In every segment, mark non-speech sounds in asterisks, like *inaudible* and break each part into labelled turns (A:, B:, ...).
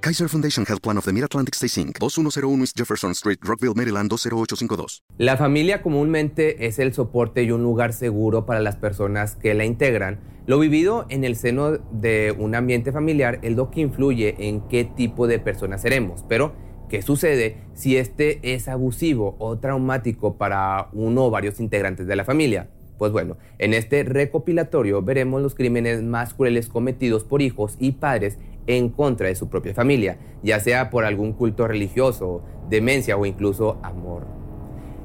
A: Kaiser Foundation Health Plan of the Mid-Atlantic Stay Inc., 2101 East Jefferson Street, Rockville, Maryland 20852.
B: La familia comúnmente es el soporte y un lugar seguro para las personas que la integran. Lo vivido en el seno de un ambiente familiar es lo que influye en qué tipo de personas seremos. Pero, ¿qué sucede si este es abusivo o traumático para uno o varios integrantes de la familia? Pues bueno, en este recopilatorio veremos los crímenes más crueles cometidos por hijos y padres en contra de su propia familia, ya sea por algún culto religioso, demencia o incluso amor.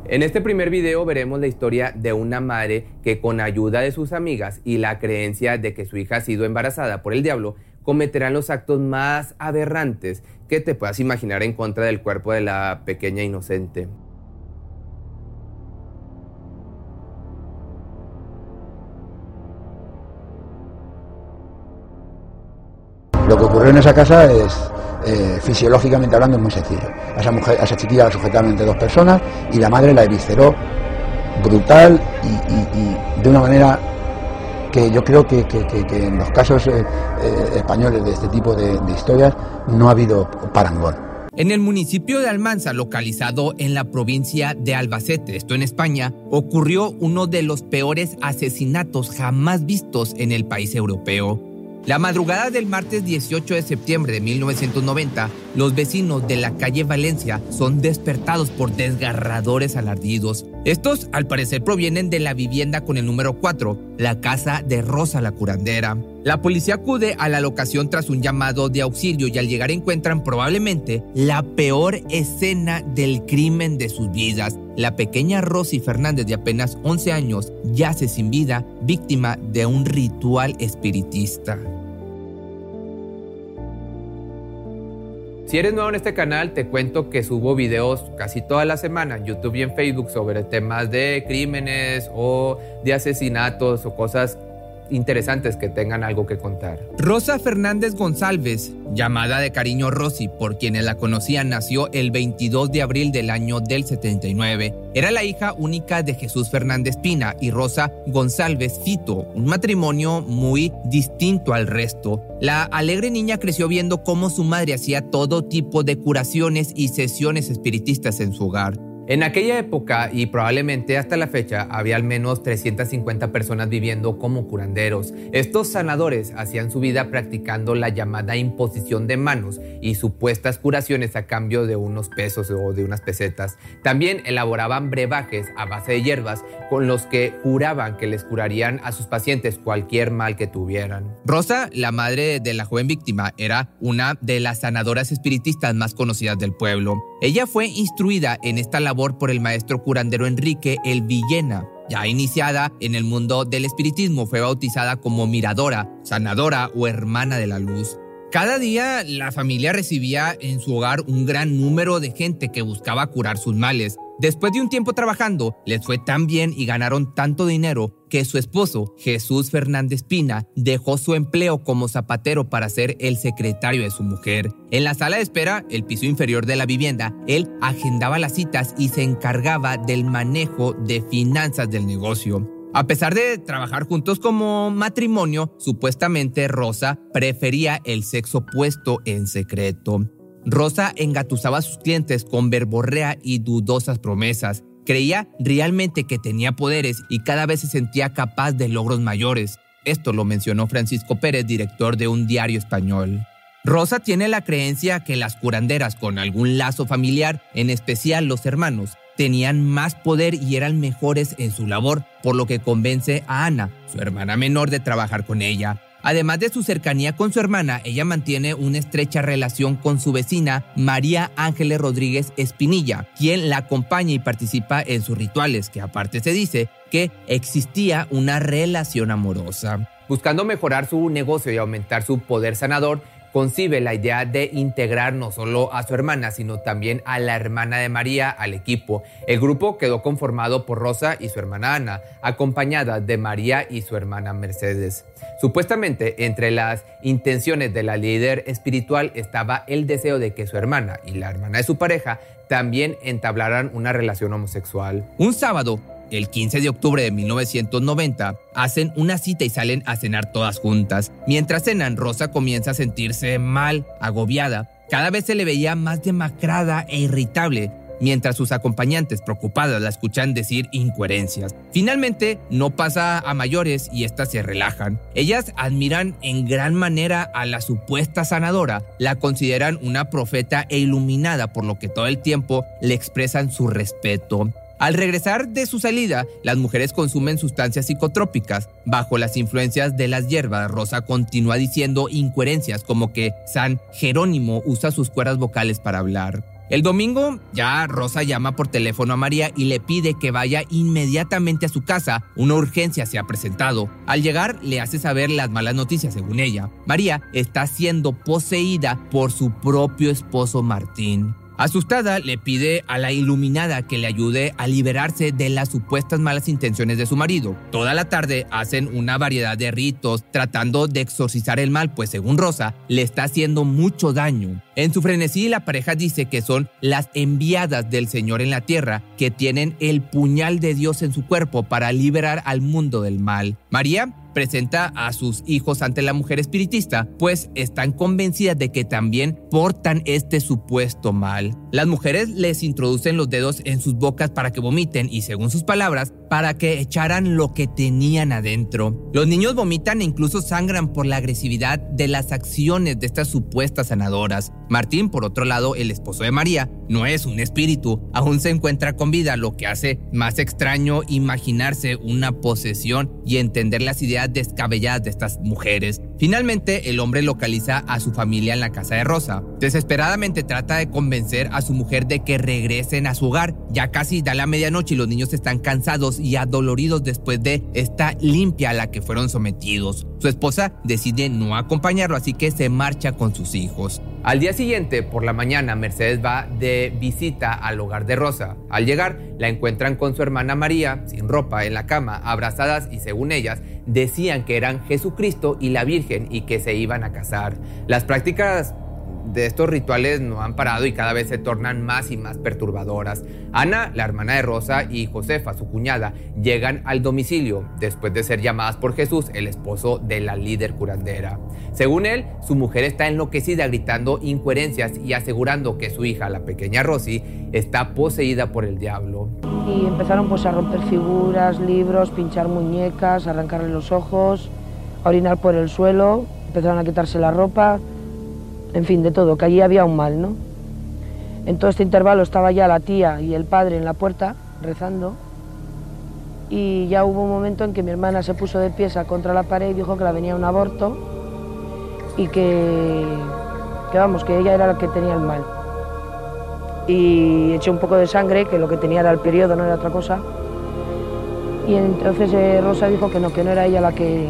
B: En este primer video veremos la historia de una madre que con ayuda de sus amigas y la creencia de que su hija ha sido embarazada por el diablo, cometerán los actos más aberrantes que te puedas imaginar en contra del cuerpo de la pequeña inocente.
C: Lo que ocurrió en esa casa es, eh, fisiológicamente hablando, es muy sencillo. Esa, mujer, a esa chiquilla la sujetaron entre dos personas y la madre la evisceró brutal y, de una manera que yo creo que, en los casos eh, eh, españoles de este tipo de, de historias no ha habido parangón.
D: En el municipio de Almanza, localizado en la provincia de Albacete, esto en España, ocurrió uno de los peores asesinatos jamás vistos en el país europeo. La madrugada del martes 18 de septiembre de 1990, los vecinos de la calle Valencia son despertados por desgarradores alardidos. Estos, al parecer, provienen de la vivienda con el número 4, la casa de Rosa la curandera. La policía acude a la locación tras un llamado de auxilio y al llegar encuentran probablemente la peor escena del crimen de sus vidas. La pequeña Rosy Fernández de apenas 11 años yace sin vida, víctima de un ritual espiritista.
B: Si eres nuevo en este canal, te cuento que subo videos casi toda la semana en YouTube y en Facebook sobre temas de crímenes o de asesinatos o cosas interesantes que tengan algo que contar.
D: Rosa Fernández González, llamada de cariño Rosy por quienes la conocían, nació el 22 de abril del año del 79. Era la hija única de Jesús Fernández Pina y Rosa González Fito, un matrimonio muy distinto al resto. La alegre niña creció viendo cómo su madre hacía todo tipo de curaciones y sesiones espiritistas en su hogar.
B: En aquella época y probablemente hasta la fecha había al menos 350 personas viviendo como curanderos. Estos sanadores hacían su vida practicando la llamada imposición de manos y supuestas curaciones a cambio de unos pesos o de unas pesetas. También elaboraban brebajes a base de hierbas con los que juraban que les curarían a sus pacientes cualquier mal que tuvieran.
D: Rosa, la madre de la joven víctima, era una de las sanadoras espiritistas más conocidas del pueblo. Ella fue instruida en esta labor por el maestro curandero Enrique El Villena. Ya iniciada en el mundo del espiritismo, fue bautizada como miradora, sanadora o hermana de la luz. Cada día la familia recibía en su hogar un gran número de gente que buscaba curar sus males. Después de un tiempo trabajando, les fue tan bien y ganaron tanto dinero que su esposo, Jesús Fernández Pina, dejó su empleo como zapatero para ser el secretario de su mujer. En la sala de espera, el piso inferior de la vivienda, él agendaba las citas y se encargaba del manejo de finanzas del negocio. A pesar de trabajar juntos como matrimonio, supuestamente Rosa prefería el sexo opuesto en secreto. Rosa engatusaba a sus clientes con verborrea y dudosas promesas. Creía realmente que tenía poderes y cada vez se sentía capaz de logros mayores. Esto lo mencionó Francisco Pérez, director de un diario español. Rosa tiene la creencia que las curanderas con algún lazo familiar, en especial los hermanos, tenían más poder y eran mejores en su labor, por lo que convence a Ana, su hermana menor, de trabajar con ella. Además de su cercanía con su hermana, ella mantiene una estrecha relación con su vecina María Ángeles Rodríguez Espinilla, quien la acompaña y participa en sus rituales, que aparte se dice que existía una relación amorosa.
B: Buscando mejorar su negocio y aumentar su poder sanador, concibe la idea de integrar no solo a su hermana, sino también a la hermana de María al equipo. El grupo quedó conformado por Rosa y su hermana Ana, acompañada de María y su hermana Mercedes. Supuestamente, entre las intenciones de la líder espiritual estaba el deseo de que su hermana y la hermana de su pareja también entablaran una relación homosexual.
D: Un sábado, el 15 de octubre de 1990, hacen una cita y salen a cenar todas juntas. Mientras cenan, Rosa comienza a sentirse mal, agobiada. Cada vez se le veía más demacrada e irritable, mientras sus acompañantes preocupadas la escuchan decir incoherencias. Finalmente, no pasa a mayores y éstas se relajan. Ellas admiran en gran manera a la supuesta sanadora, la consideran una profeta e iluminada, por lo que todo el tiempo le expresan su respeto. Al regresar de su salida, las mujeres consumen sustancias psicotrópicas. Bajo las influencias de las hierbas, Rosa continúa diciendo incoherencias como que San Jerónimo usa sus cuerdas vocales para hablar. El domingo, ya Rosa llama por teléfono a María y le pide que vaya inmediatamente a su casa. Una urgencia se ha presentado. Al llegar, le hace saber las malas noticias, según ella. María está siendo poseída por su propio esposo Martín. Asustada, le pide a la iluminada que le ayude a liberarse de las supuestas malas intenciones de su marido. Toda la tarde hacen una variedad de ritos tratando de exorcizar el mal, pues según Rosa, le está haciendo mucho daño. En su frenesí, la pareja dice que son las enviadas del Señor en la tierra, que tienen el puñal de Dios en su cuerpo para liberar al mundo del mal. María presenta a sus hijos ante la mujer espiritista, pues están convencidas de que también portan este supuesto mal. Las mujeres les introducen los dedos en sus bocas para que vomiten y, según sus palabras, para que echaran lo que tenían adentro. Los niños vomitan e incluso sangran por la agresividad de las acciones de estas supuestas sanadoras. Martín, por otro lado, el esposo de María, no es un espíritu, aún se encuentra con vida, lo que hace más extraño imaginarse una posesión y entender las ideas descabelladas de estas mujeres. Finalmente, el hombre localiza a su familia en la casa de Rosa. Desesperadamente trata de convencer a su mujer de que regresen a su hogar. Ya casi da la medianoche y los niños están cansados y adoloridos después de esta limpia a la que fueron sometidos. Su esposa decide no acompañarlo, así que se marcha con sus hijos.
B: Al día siguiente, por la mañana, Mercedes va de visita al hogar de Rosa. Al llegar, la encuentran con su hermana María, sin ropa, en la cama, abrazadas y según ellas, decían que eran Jesucristo y la Virgen y que se iban a casar. Las prácticas de estos rituales no han parado y cada vez se tornan más y más perturbadoras. Ana, la hermana de Rosa, y Josefa, su cuñada, llegan al domicilio después de ser llamadas por Jesús, el esposo de la líder curandera. Según él, su mujer está enloquecida gritando incoherencias y asegurando que su hija, la pequeña Rosy, está poseída por el diablo.
E: Y empezaron pues a romper figuras, libros, pinchar muñecas, arrancarle los ojos, a orinar por el suelo, empezaron a quitarse la ropa, en fin, de todo, que allí había un mal, ¿no? En todo este intervalo estaba ya la tía y el padre en la puerta rezando y ya hubo un momento en que mi hermana se puso de pies contra la pared y dijo que la venía un aborto y que, que vamos, que ella era la que tenía el mal. Y eché un poco de sangre, que lo que tenía era el periodo, no era otra cosa. Y entonces eh, Rosa dijo que no, que no era ella la que,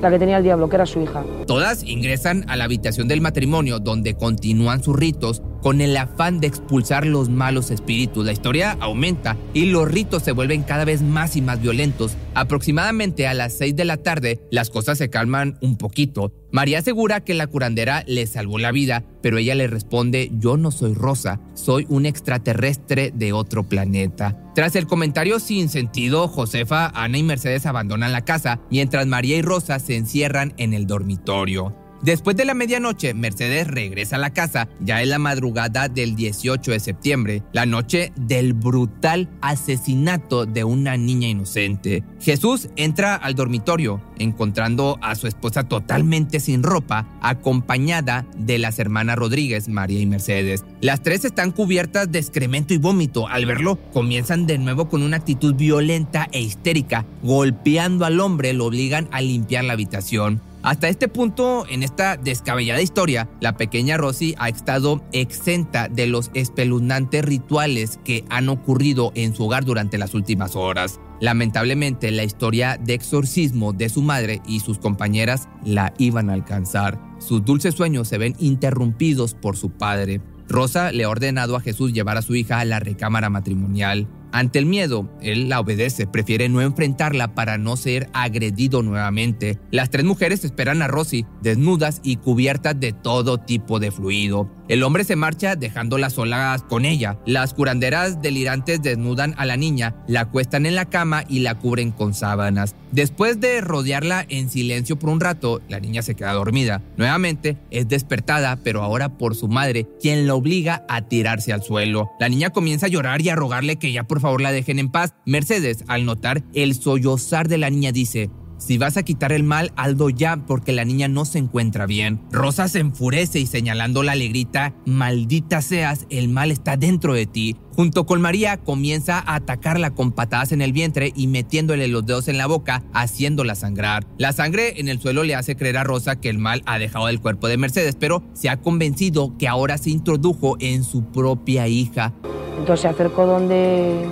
E: la que tenía el diablo, que era su hija.
D: Todas ingresan a la habitación del matrimonio donde continúan sus ritos con el afán de expulsar los malos espíritus. La historia aumenta y los ritos se vuelven cada vez más y más violentos. Aproximadamente a las 6 de la tarde, las cosas se calman un poquito. María asegura que la curandera le salvó la vida, pero ella le responde, yo no soy Rosa, soy un extraterrestre de otro planeta. Tras el comentario sin sentido, Josefa, Ana y Mercedes abandonan la casa, mientras María y Rosa se encierran en el dormitorio. Después de la medianoche, Mercedes regresa a la casa. Ya es la madrugada del 18 de septiembre, la noche del brutal asesinato de una niña inocente. Jesús entra al dormitorio, encontrando a su esposa totalmente sin ropa, acompañada de las hermanas Rodríguez, María y Mercedes. Las tres están cubiertas de excremento y vómito. Al verlo, comienzan de nuevo con una actitud violenta e histérica. Golpeando al hombre, lo obligan a limpiar la habitación. Hasta este punto, en esta descabellada historia, la pequeña Rosy ha estado exenta de los espeluznantes rituales que han ocurrido en su hogar durante las últimas horas. Lamentablemente, la historia de exorcismo de su madre y sus compañeras la iban a alcanzar. Sus dulces sueños se ven interrumpidos por su padre. Rosa le ha ordenado a Jesús llevar a su hija a la recámara matrimonial. Ante el miedo, él la obedece, prefiere no enfrentarla para no ser agredido nuevamente. Las tres mujeres esperan a Rosy, desnudas y cubiertas de todo tipo de fluido. El hombre se marcha dejándolas solas con ella. Las curanderas delirantes desnudan a la niña, la acuestan en la cama y la cubren con sábanas. Después de rodearla en silencio por un rato, la niña se queda dormida. Nuevamente es despertada, pero ahora por su madre, quien la obliga a tirarse al suelo. La niña comienza a llorar y a rogarle que ya por favor la dejen en paz. Mercedes, al notar el sollozar de la niña, dice, si vas a quitar el mal, Aldo ya, porque la niña no se encuentra bien. Rosa se enfurece y señalándola le grita, maldita seas, el mal está dentro de ti. Junto con María comienza a atacarla con patadas en el vientre y metiéndole los dedos en la boca, haciéndola sangrar. La sangre en el suelo le hace creer a Rosa que el mal ha dejado del cuerpo de Mercedes, pero se ha convencido que ahora se introdujo en su propia hija.
E: Entonces se acercó donde,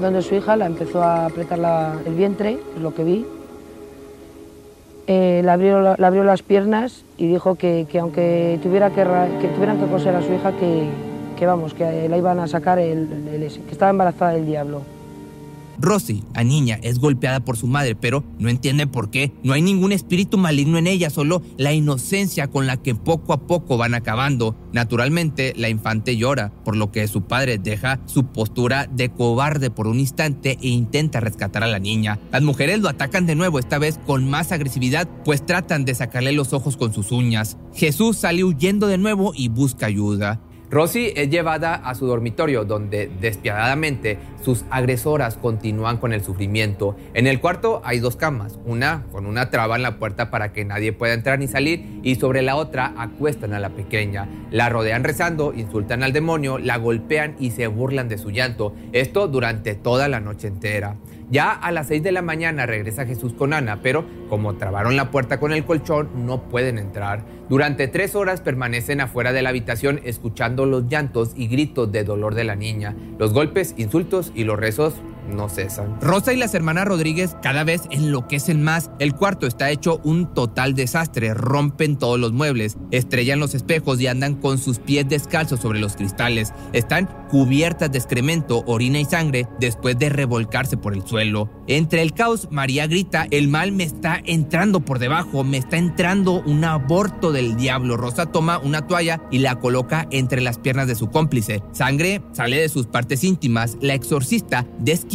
E: donde su hija, la empezó a apretar el vientre, es lo que vi, eh, le, abrió, abrió, las piernas y dijo que, aunque tuviera que, que, tuvieran que coser a su hija, que, vamos, que la iban a sacar, el, que estaba embarazada del diablo.
D: Rosy, la niña, es golpeada por su madre, pero no entiende por qué. No hay ningún espíritu maligno en ella, solo la inocencia con la que poco a poco van acabando. Naturalmente, la infante llora, por lo que su padre deja su postura de cobarde por un instante e intenta rescatar a la niña. Las mujeres lo atacan de nuevo, esta vez con más agresividad, pues tratan de sacarle los ojos con sus uñas. Jesús sale huyendo de nuevo y busca ayuda.
B: Rosy es llevada a su dormitorio donde despiadadamente sus agresoras continúan con el sufrimiento. En el cuarto hay dos camas, una con una traba en la puerta para que nadie pueda entrar ni salir y sobre la otra acuestan a la pequeña. La rodean rezando, insultan al demonio, la golpean y se burlan de su llanto. Esto durante toda la noche entera. Ya a las 6 de la mañana regresa Jesús con Ana, pero como trabaron la puerta con el colchón, no pueden entrar. Durante tres horas permanecen afuera de la habitación escuchando los llantos y gritos de dolor de la niña. Los golpes, insultos y los rezos no cesan.
D: Rosa y las hermanas Rodríguez cada vez enloquecen más. El cuarto está hecho un total desastre. Rompen todos los muebles, estrellan los espejos y andan con sus pies descalzos sobre los cristales. Están cubiertas de excremento, orina y sangre después de revolcarse por el suelo. Entre el caos, María grita, el mal me está entrando por debajo, me está entrando un aborto del diablo. Rosa toma una toalla y la coloca entre las piernas de su cómplice. Sangre sale de sus partes íntimas. La exorcista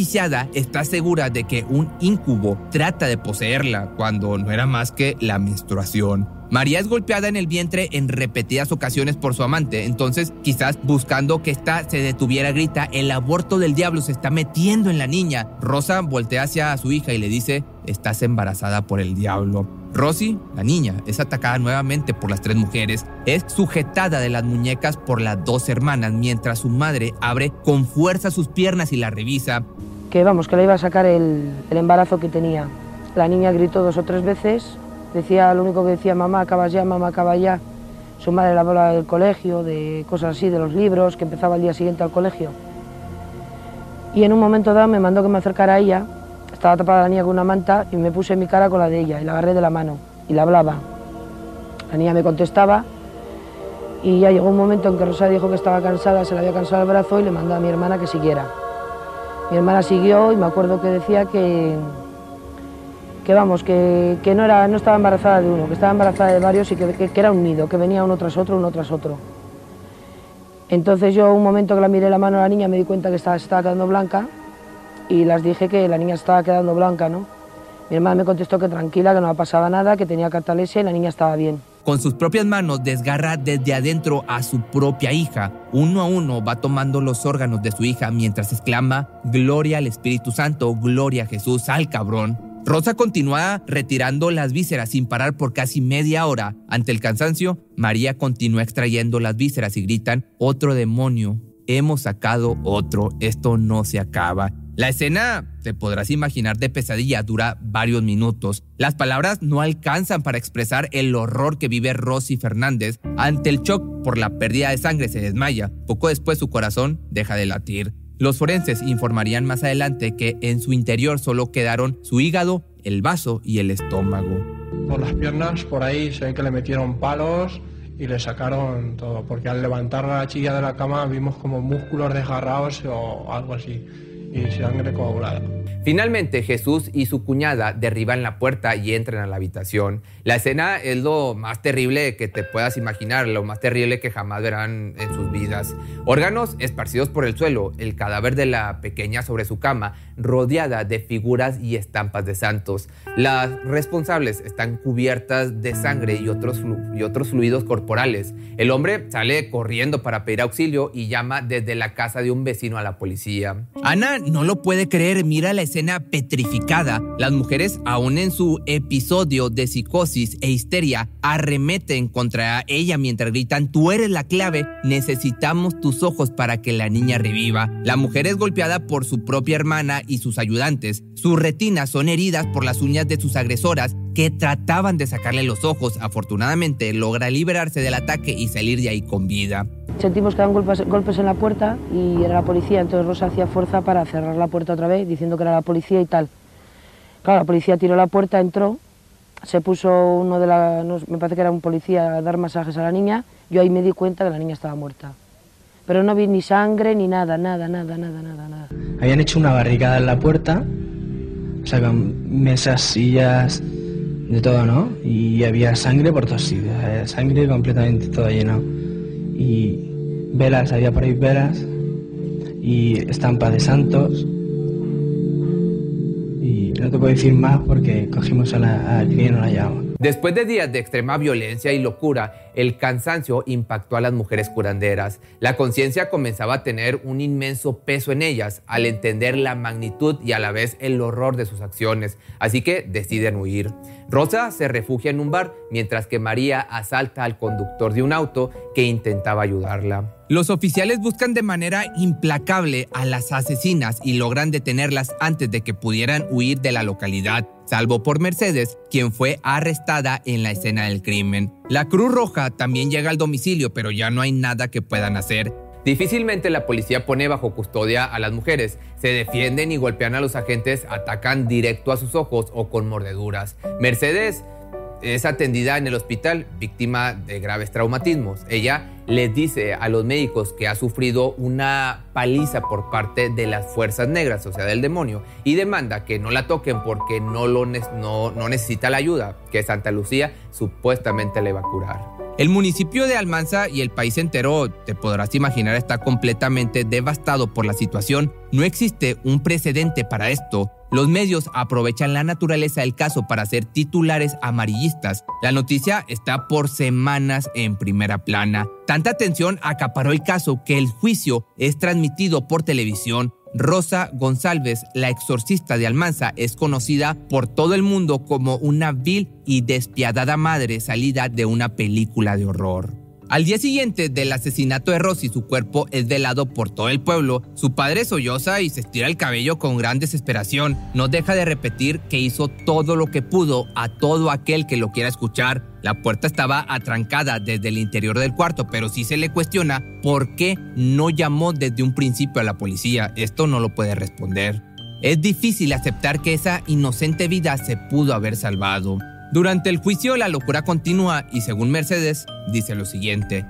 D: desquiciada está segura de que un incubo trata de poseerla cuando no era más que la menstruación. María es golpeada en el vientre en repetidas ocasiones por su amante, entonces quizás buscando que ésta se detuviera grita, el aborto del diablo se está metiendo en la niña. Rosa voltea hacia su hija y le dice, estás embarazada por el diablo. Rosy, la niña, es atacada nuevamente por las tres mujeres, es sujetada de las muñecas por las dos hermanas mientras su madre abre con fuerza sus piernas y la revisa
E: que vamos, que le iba a sacar el, embarazo que tenía. La niña gritó dos o tres veces, decía lo único que decía, mamá, acabas ya, mamá, acaba ya. Su madre la hablaba del colegio, de cosas así, de los libros, que empezaba el día siguiente al colegio. Y en un momento dado me mandó que me acercara a ella, estaba tapada la niña con una manta y me puse mi cara con la de ella y la agarré de la mano y la hablaba. La niña me contestaba Y ya llegó un momento en que Rosa dijo que estaba cansada, se le había cansado el brazo y le mandó a mi hermana que siguiera. Mi hermana siguió y me acuerdo que decía que, que vamos, que, que no, era, no estaba embarazada de uno, que estaba embarazada de varios y que, que, era un nido, que venía uno tras otro, uno tras otro. Entonces yo un momento que la miré la mano a la niña me di cuenta que estaba, estaba quedando blanca y las dije que la niña estaba quedando blanca, ¿no? Mi hermana me contestó que tranquila, que no pasaba nada, que tenía catalesia y la niña estaba bien.
D: Con sus propias manos desgarra desde adentro a su propia hija. Uno a uno va tomando los órganos de su hija mientras exclama, Gloria al Espíritu Santo, Gloria a Jesús, al cabrón. Rosa continúa retirando las vísceras sin parar por casi media hora. Ante el cansancio, María continúa extrayendo las vísceras y gritan, otro demonio, hemos sacado otro, esto no se acaba. La escena, te podrás imaginar de pesadilla, dura varios minutos. Las palabras no alcanzan para expresar el horror que vive Rosy Fernández. Ante el shock por la pérdida de sangre se desmaya. Poco después su corazón deja de latir. Los forenses informarían más adelante que en su interior solo quedaron su hígado, el vaso y el estómago.
F: Por las piernas, por ahí se ve que le metieron palos y le sacaron todo, porque al levantar la chica de la cama vimos como músculos desgarrados o algo así y.
B: Finalmente, Jesús y su cuñada derriban la puerta y entran a la habitación. La escena es lo más terrible que te puedas imaginar, lo más terrible que jamás verán en sus vidas. Órganos esparcidos por el suelo, el cadáver de la pequeña sobre su cama, rodeada de figuras y estampas de santos. Las responsables están cubiertas de sangre y otros, y otros fluidos corporales. El hombre sale corriendo para pedir auxilio y llama desde la casa de un vecino a la policía.
D: Ana no lo puede creer, mira la escena petrificada. Las mujeres, aún en su episodio de psicosis e histeria, arremeten contra ella mientras gritan, tú eres la clave, necesitamos tus ojos para que la niña reviva. La mujer es golpeada por su propia hermana y sus ayudantes. Sus retinas son heridas por las uñas de sus agresoras que trataban de sacarle los ojos. Afortunadamente logra liberarse del ataque y salir de ahí con vida.
E: Sentimos que daban golpes, golpes en la puerta y era la policía, entonces Rosa hacía fuerza para cerrar la puerta otra vez, diciendo que era la policía y tal. Claro, la policía tiró la puerta, entró, se puso uno de la, no, me parece que era un policía, a dar masajes a la niña, yo ahí me di cuenta que la niña estaba muerta. Pero no vi ni sangre ni nada, nada, nada, nada, nada, nada.
G: Habían hecho una barricada en la puerta, o sea, con mesas, sillas, de todo, ¿no? Y había sangre por todos sitios, sangre completamente todo lleno. Y velas, había por ahí velas y estampas de santos. No te puedo decir más porque cogimos a la, al y la llevamos.
B: Después de días de extrema violencia y locura, el cansancio impactó a las mujeres curanderas. La conciencia comenzaba a tener un inmenso peso en ellas al entender la magnitud y a la vez el horror de sus acciones, así que deciden huir. Rosa se refugia en un bar mientras que María asalta al conductor de un auto que intentaba ayudarla.
D: Los oficiales buscan de manera implacable a las asesinas y logran detenerlas antes de que pudieran huir de la localidad, salvo por Mercedes, quien fue arrestada en la escena del crimen. La Cruz Roja también llega al domicilio, pero ya no hay nada que puedan hacer.
B: Difícilmente la policía pone bajo custodia a las mujeres. Se defienden y golpean a los agentes, atacan directo a sus ojos o con mordeduras. Mercedes es atendida en el hospital, víctima de graves traumatismos. Ella les dice a los médicos que ha sufrido una paliza por parte de las fuerzas negras, o sea, del demonio, y demanda que no la toquen porque no, lo, no, necesita la ayuda, que Santa Lucía supuestamente le va a curar.
D: El municipio de Almanza y el país entero, te podrás imaginar, está completamente devastado por la situación. No existe un precedente para esto. Los medios aprovechan la naturaleza del caso para hacer titulares amarillistas. La noticia está por semanas en primera plana. Tanta atención acaparó el caso que el juicio es transmitido por televisión. Rosa González, la exorcista de Almanza, es conocida por todo el mundo como una vil y despiadada madre salida de una película de horror. Al día siguiente del asesinato de Rosy, su cuerpo es velado por todo el pueblo. Su padre solloza y se estira el cabello con gran desesperación. No deja de repetir que hizo todo lo que pudo a todo aquel que lo quiera escuchar. La puerta estaba atrancada desde el interior del cuarto, pero sí se le cuestiona por qué no llamó desde un principio a la policía. Esto no lo puede responder. Es difícil aceptar que esa inocente vida se pudo haber salvado. Durante el juicio la locura continúa y según Mercedes dice lo siguiente.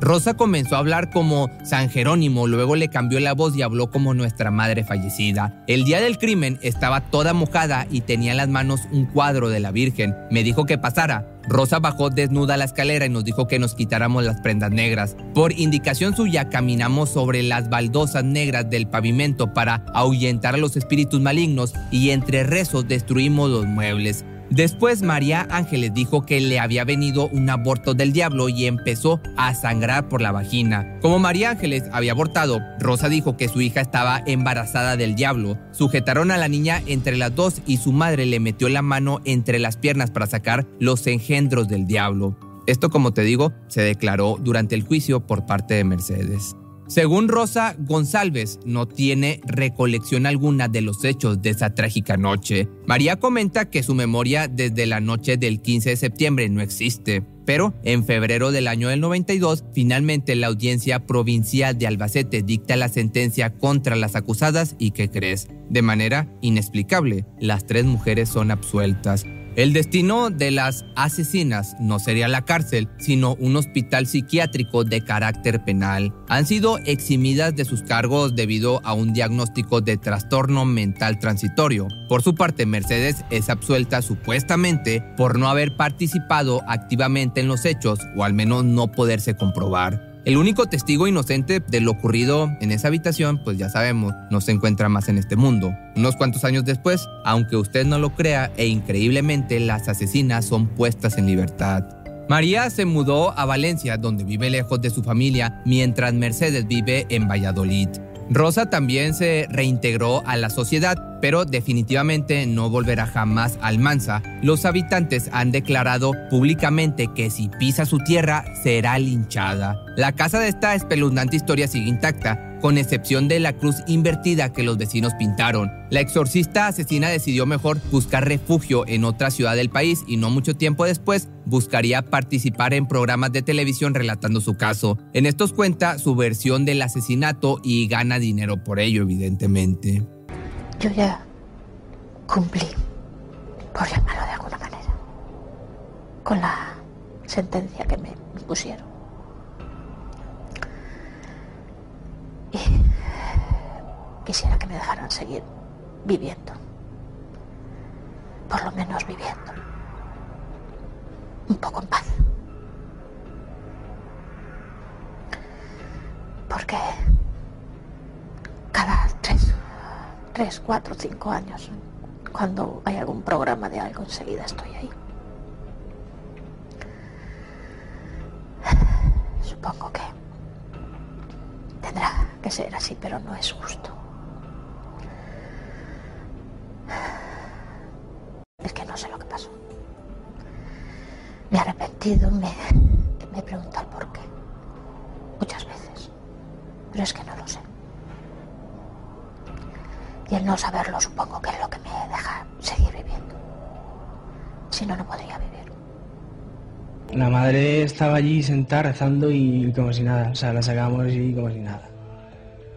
D: Rosa comenzó a hablar como San Jerónimo, luego le cambió la voz y habló como nuestra madre fallecida. El día del crimen estaba toda mojada y tenía en las manos un cuadro de la Virgen. Me dijo que pasara. Rosa bajó desnuda la escalera y nos dijo que nos quitáramos las prendas negras. Por indicación suya caminamos sobre las baldosas negras del pavimento para ahuyentar a los espíritus malignos y entre rezos destruimos los muebles. Después María Ángeles dijo que le había venido un aborto del diablo y empezó a sangrar por la vagina. Como María Ángeles había abortado, Rosa dijo que su hija estaba embarazada del diablo. Sujetaron a la niña entre las dos y su madre le metió la mano entre las piernas para sacar los engendros del diablo. Esto, como te digo, se declaró durante el juicio por parte de Mercedes. Según Rosa González, no tiene recolección alguna de los hechos de esa trágica noche. María comenta que su memoria desde la noche del 15 de septiembre no existe. Pero en febrero del año del 92, finalmente la audiencia provincial de Albacete dicta la sentencia contra las acusadas y ¿qué crees? De manera inexplicable, las tres mujeres son absueltas. El destino de las asesinas no sería la cárcel, sino un hospital psiquiátrico de carácter penal. Han sido eximidas de sus cargos debido a un diagnóstico de trastorno mental transitorio. Por su parte, Mercedes es absuelta supuestamente por no haber participado activamente en los hechos o al menos no poderse comprobar. El único testigo inocente de lo ocurrido en esa habitación, pues ya sabemos, no se encuentra más en este mundo. Unos cuantos años después, aunque usted no lo crea, e increíblemente las asesinas son puestas en libertad. María se mudó a Valencia, donde vive lejos de su familia, mientras Mercedes vive en Valladolid. Rosa también se reintegró a la sociedad, pero definitivamente no volverá jamás al Mansa. Los habitantes han declarado públicamente que si pisa su tierra será linchada. La casa de esta espeluznante historia sigue intacta, con excepción de la cruz invertida que los vecinos pintaron. La exorcista asesina decidió mejor buscar refugio en otra ciudad del país y no mucho tiempo después buscaría participar en programas de televisión relatando su caso. En estos cuenta su versión del asesinato y gana dinero por ello, evidentemente.
H: Yo ya cumplí, por llamarlo de alguna manera, con la sentencia que me pusieron. Y *laughs* quisiera que me dejaran seguir viviendo. Por lo menos viviendo. Un poco en paz. Porque cada tres, tres, cuatro, cinco años, cuando hay algún programa de algo, enseguida estoy ahí. Supongo que tendrá que ser así, pero no es justo. Es que no sé lo que pasó. Me he arrepentido, me, me he preguntado por qué. Muchas veces. Pero es que no lo sé. Y el no saberlo supongo que es lo que me deja seguir viviendo. Si no, no podría vivir.
G: La madre estaba allí sentada rezando y como si nada. O sea, la sacamos y como si nada.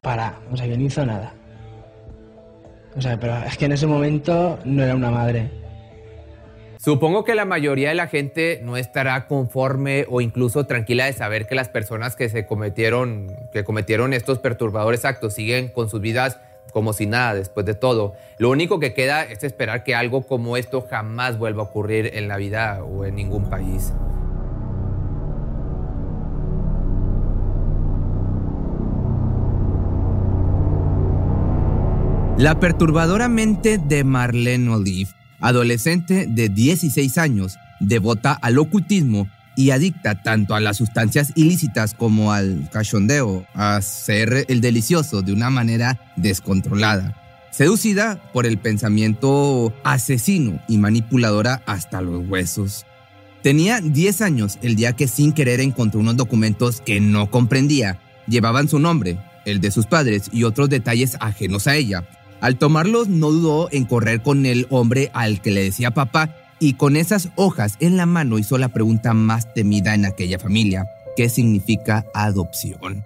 G: Para, o sea, que no hizo nada. O sea, pero es que en ese momento no era una madre.
B: Supongo que la mayoría de la gente no estará conforme o incluso tranquila de saber que las personas que se cometieron, que cometieron estos perturbadores actos siguen con sus vidas como si nada después de todo. Lo único que queda es esperar que algo como esto jamás vuelva a ocurrir en la vida o en ningún país.
D: La perturbadora mente de Marlene Olive, adolescente de 16 años, devota al ocultismo y adicta tanto a las sustancias ilícitas como al cachondeo, a hacer el delicioso de una manera descontrolada. Seducida por el pensamiento asesino y manipuladora hasta los huesos. Tenía 10 años el día que sin querer encontró unos documentos que no comprendía. Llevaban su nombre, el de sus padres y otros detalles ajenos a ella. Al tomarlos no dudó en correr con el hombre al que le decía papá y con esas hojas en la mano hizo la pregunta más temida en aquella familia. ¿Qué significa adopción?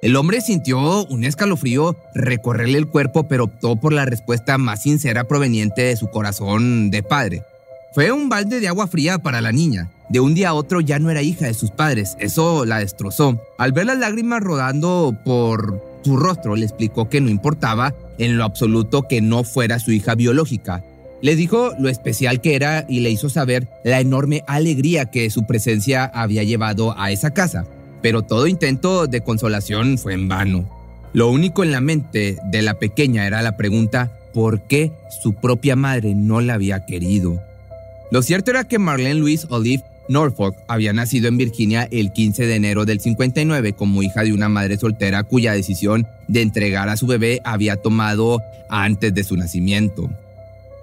D: El hombre sintió un escalofrío recorrerle el cuerpo, pero optó por la respuesta más sincera proveniente de su corazón de padre. Fue un balde de agua fría para la niña. De un día a otro ya no era hija de sus padres. Eso la destrozó. Al ver las lágrimas rodando por su rostro, le explicó que no importaba en lo absoluto que no fuera su hija biológica. Le dijo lo especial que era y le hizo saber la enorme alegría que su presencia había llevado a esa casa. Pero todo intento de consolación fue en vano. Lo único en la mente de la pequeña era la pregunta ¿por qué su propia madre no la había querido? Lo cierto era que Marlene Louise Olive Norfolk había nacido en Virginia el 15 de enero del 59 como hija de una madre soltera cuya decisión de entregar a su bebé había tomado antes de su nacimiento.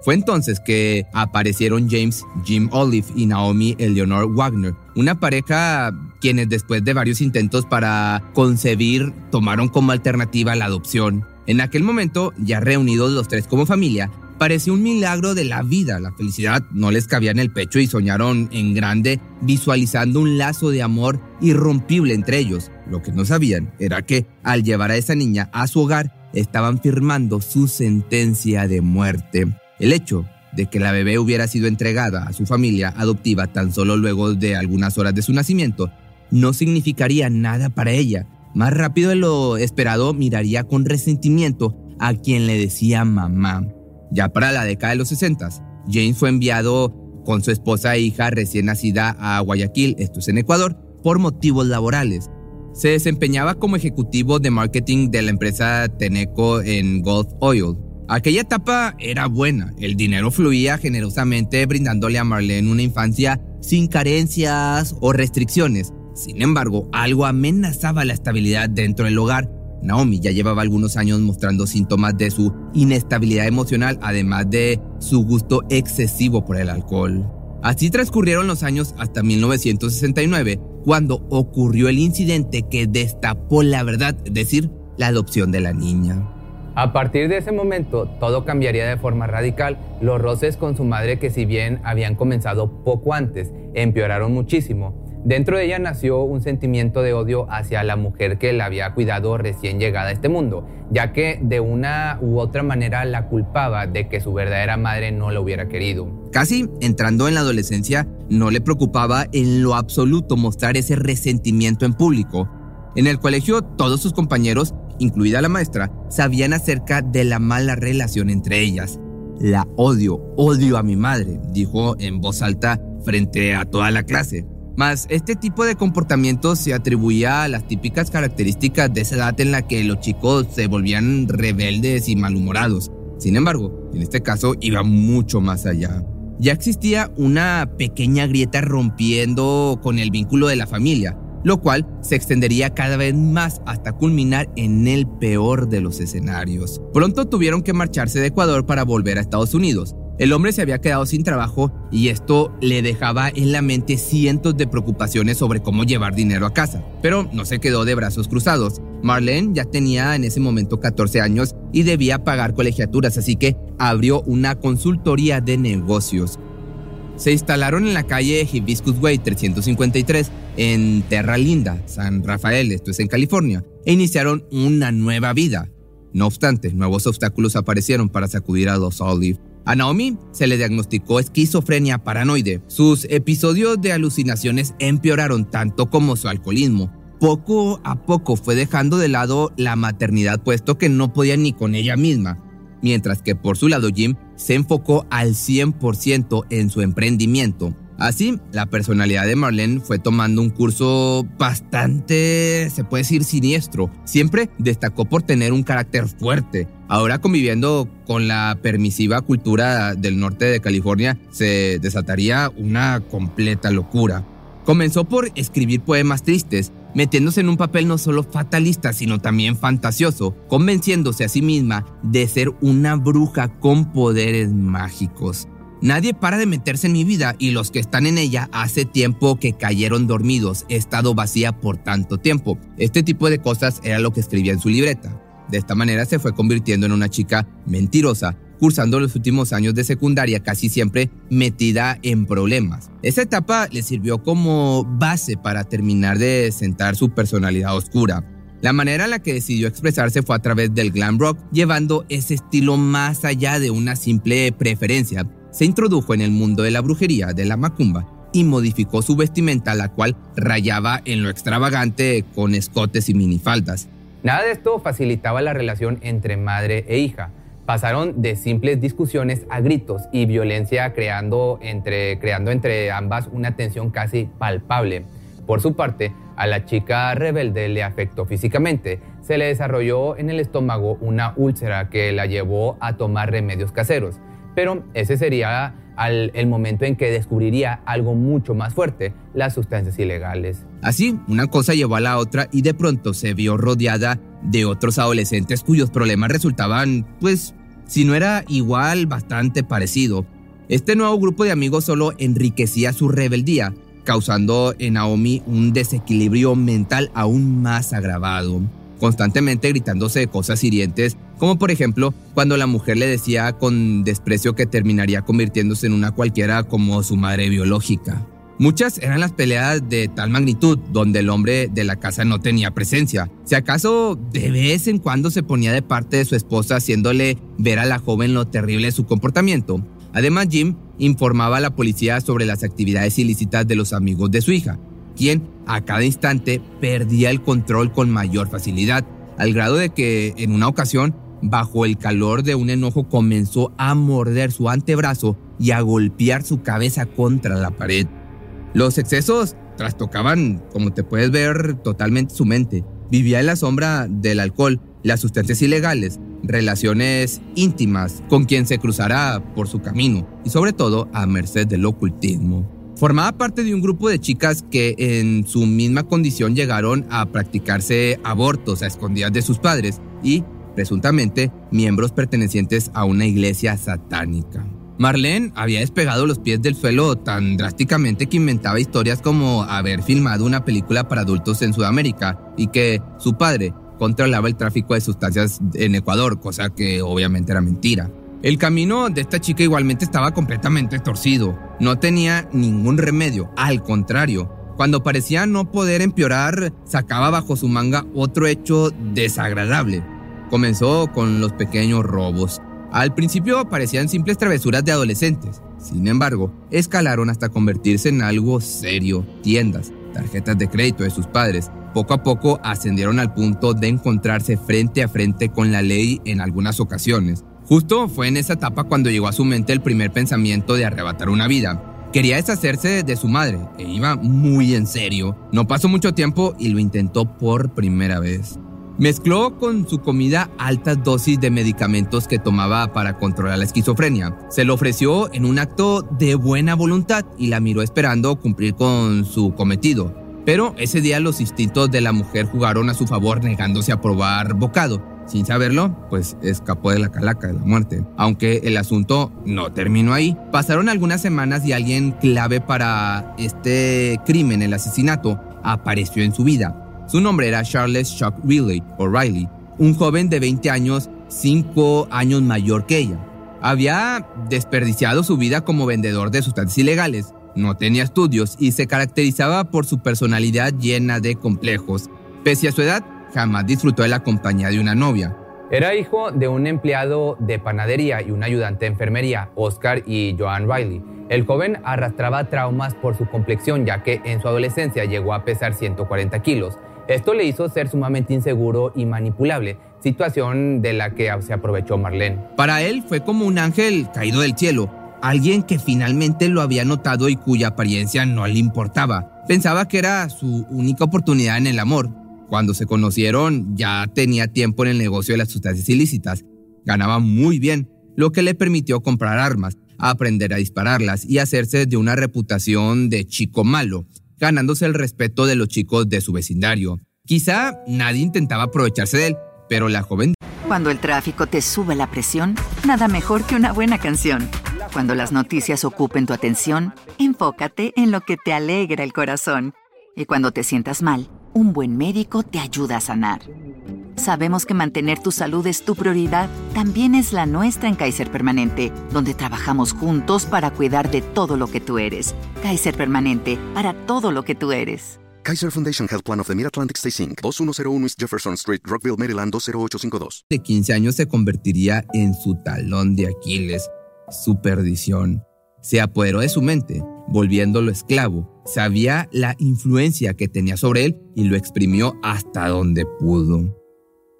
D: Fue entonces que aparecieron James Jim Olive y Naomi Eleanor Wagner, una pareja quienes después de varios intentos para concebir tomaron como alternativa la adopción. En aquel momento, ya reunidos los tres como familia, Parecía un milagro de la vida. La felicidad no les cabía en el pecho y soñaron en grande, visualizando un lazo de amor irrompible entre ellos. Lo que no sabían era que, al llevar a esa niña a su hogar, estaban firmando su sentencia de muerte. El hecho de que la bebé hubiera sido entregada a su familia adoptiva tan solo luego de algunas horas de su nacimiento no significaría nada para ella. Más rápido de lo esperado miraría con resentimiento a quien le decía mamá. Ya para la década de los 60, James fue enviado con su esposa e hija recién nacida a Guayaquil, esto es en Ecuador, por motivos laborales. Se desempeñaba como ejecutivo de marketing de la empresa Teneco en Gulf Oil. Aquella etapa era buena, el dinero fluía generosamente brindándole a Marlene una infancia sin carencias o restricciones. Sin embargo, algo amenazaba la estabilidad dentro del hogar Naomi ya llevaba algunos años mostrando síntomas de su inestabilidad emocional, además de su gusto excesivo por el alcohol. Así transcurrieron los años hasta 1969, cuando ocurrió el incidente que destapó la verdad, es decir, la adopción de la niña.
B: A partir de ese momento, todo cambiaría de forma radical. Los roces con su madre, que si bien habían comenzado poco antes, empeoraron muchísimo. Dentro de ella nació un sentimiento de odio hacia la mujer que la había cuidado recién llegada a este mundo, ya que de una u otra manera la culpaba de que su verdadera madre no la hubiera querido.
D: Casi entrando en la adolescencia, no le preocupaba en lo absoluto mostrar ese resentimiento en público. En el colegio, todos sus compañeros, incluida la maestra, sabían acerca de la mala relación entre ellas. La odio, odio a mi madre, dijo en voz alta frente a toda la clase. Mas este tipo de comportamiento se atribuía a las típicas características de esa edad en la que los chicos se volvían rebeldes y malhumorados. Sin embargo, en este caso iba mucho más allá. Ya existía una pequeña grieta rompiendo con el vínculo de la familia, lo cual se extendería cada vez más hasta culminar en el peor de los escenarios. Pronto tuvieron que marcharse de Ecuador para volver a Estados Unidos, el hombre se había quedado sin trabajo y esto le dejaba en la mente cientos de preocupaciones sobre cómo llevar dinero a casa. Pero no se quedó de brazos cruzados. Marlene ya tenía en ese momento 14 años y debía pagar colegiaturas, así que abrió una consultoría de negocios. Se instalaron en la calle Hibiscus Way 353 en Terra Linda, San Rafael, esto es en California, e iniciaron una nueva vida. No obstante, nuevos obstáculos aparecieron para sacudir a los Olive a Naomi se le diagnosticó esquizofrenia paranoide. Sus episodios de alucinaciones empeoraron tanto como su alcoholismo. Poco a poco fue dejando de lado la maternidad puesto que no podía ni con ella misma, mientras que por su lado Jim se enfocó al 100% en su emprendimiento. Así, la personalidad de Marlene fue tomando un curso bastante, se puede decir, siniestro. Siempre destacó por tener un carácter fuerte. Ahora conviviendo con la permisiva cultura del norte de California, se desataría una completa locura. Comenzó por escribir poemas tristes, metiéndose en un papel no solo fatalista, sino también fantasioso, convenciéndose a sí misma de ser una bruja con poderes mágicos. Nadie para de meterse en mi vida y los que están en ella hace tiempo que cayeron dormidos. He estado vacía por tanto tiempo. Este tipo de cosas era lo que escribía en su libreta. De esta manera se fue convirtiendo en una chica mentirosa, cursando los últimos años de secundaria casi siempre metida en problemas. Esa etapa le sirvió como base para terminar de sentar su personalidad oscura. La manera en la que decidió expresarse fue a través del glam rock, llevando ese estilo más allá de una simple preferencia se introdujo en el mundo de la brujería, de la macumba, y modificó su vestimenta, la cual rayaba en lo extravagante con escotes y minifaldas.
B: Nada de esto facilitaba la relación entre madre e hija. Pasaron de simples discusiones a gritos y violencia creando entre, creando entre ambas una tensión casi palpable. Por su parte, a la chica rebelde le afectó físicamente. Se le desarrolló en el estómago una úlcera que la llevó a tomar remedios caseros. Pero ese sería el momento en que descubriría algo mucho más fuerte, las sustancias ilegales.
D: Así, una cosa llevó a la otra y de pronto se vio rodeada de otros adolescentes cuyos problemas resultaban, pues, si no era igual, bastante parecido. Este nuevo grupo de amigos solo enriquecía su rebeldía, causando en Naomi un desequilibrio mental aún más agravado constantemente gritándose cosas hirientes, como por ejemplo cuando la mujer le decía con desprecio que terminaría convirtiéndose en una cualquiera como su madre biológica. Muchas eran las peleas de tal magnitud donde el hombre de la casa no tenía presencia. Si acaso de vez en cuando se ponía de parte de su esposa haciéndole ver a la joven lo terrible de su comportamiento. Además Jim informaba a la policía sobre las actividades ilícitas de los amigos de su hija, quien a cada instante perdía el control con mayor facilidad, al grado de que en una ocasión, bajo el calor de un enojo, comenzó a morder su antebrazo y a golpear su cabeza contra la pared. Los excesos trastocaban, como te puedes ver, totalmente su mente. Vivía en la sombra del alcohol, las sustancias ilegales, relaciones íntimas con quien se cruzara por su camino y sobre todo a merced del ocultismo. Formaba parte de un grupo de chicas que en su misma condición llegaron a practicarse abortos a escondidas de sus padres y, presuntamente, miembros pertenecientes a una iglesia satánica. Marlene había despegado los pies del suelo tan drásticamente que inventaba historias como haber filmado una película para adultos en Sudamérica y que su padre controlaba el tráfico de sustancias en Ecuador, cosa que obviamente era mentira. El camino de esta chica igualmente estaba completamente torcido. No tenía ningún remedio. Al contrario, cuando parecía no poder empeorar, sacaba bajo su manga otro hecho desagradable. Comenzó con los pequeños robos. Al principio parecían simples travesuras de adolescentes. Sin embargo, escalaron hasta convertirse en algo serio. Tiendas, tarjetas de crédito de sus padres, poco a poco ascendieron al punto de encontrarse frente a frente con la ley en algunas ocasiones. Justo fue en esa etapa cuando llegó a su mente el primer pensamiento de arrebatar una vida. Quería deshacerse de su madre e iba muy en serio. No pasó mucho tiempo y lo intentó por primera vez. Mezcló con su comida altas dosis de medicamentos que tomaba para controlar la esquizofrenia. Se lo ofreció en un acto de buena voluntad y la miró esperando cumplir con su cometido. Pero ese día los instintos de la mujer jugaron a su favor negándose a probar bocado. Sin saberlo, pues escapó de la calaca de la muerte. Aunque el asunto no terminó ahí. Pasaron algunas semanas y alguien clave para este crimen, el asesinato, apareció en su vida. Su nombre era Charles Chuck Riley, o Riley, un joven de 20 años, 5 años mayor que ella. Había desperdiciado su vida como vendedor de sustancias ilegales, no tenía estudios y se caracterizaba por su personalidad llena de complejos. Pese a su edad, jamás disfrutó de la compañía de una novia.
B: Era hijo de un empleado de panadería y un ayudante de enfermería, Oscar y Joan Riley. El joven arrastraba traumas por su complexión, ya que en su adolescencia llegó a pesar 140 kilos. Esto le hizo ser sumamente inseguro y manipulable, situación de la que se aprovechó Marlene.
D: Para él fue como un ángel caído del cielo, alguien que finalmente lo había notado y cuya apariencia no le importaba. Pensaba que era su única oportunidad en el amor. Cuando se conocieron ya tenía tiempo en el negocio de las sustancias ilícitas. Ganaba muy bien, lo que le permitió comprar armas, aprender a dispararlas y hacerse de una reputación de chico malo, ganándose el respeto de los chicos de su vecindario. Quizá nadie intentaba aprovecharse de él, pero la joven...
I: Cuando el tráfico te sube la presión, nada mejor que una buena canción. Cuando las noticias ocupen tu atención, enfócate en lo que te alegra el corazón. Y cuando te sientas mal, un buen médico te ayuda a sanar. Sabemos que mantener tu salud es tu prioridad, también es la nuestra en Kaiser Permanente, donde trabajamos juntos para cuidar de todo lo que tú eres. Kaiser Permanente, para todo lo que tú eres.
A: Kaiser Foundation Health Plan of the Mid-Atlantic Stay Inc., 2101 East Jefferson Street, Rockville, Maryland 20852.
D: De 15 años se convertiría en su talón de Aquiles, su perdición. Se apoderó de su mente, volviéndolo esclavo. Sabía la influencia que tenía sobre él y lo exprimió hasta donde pudo.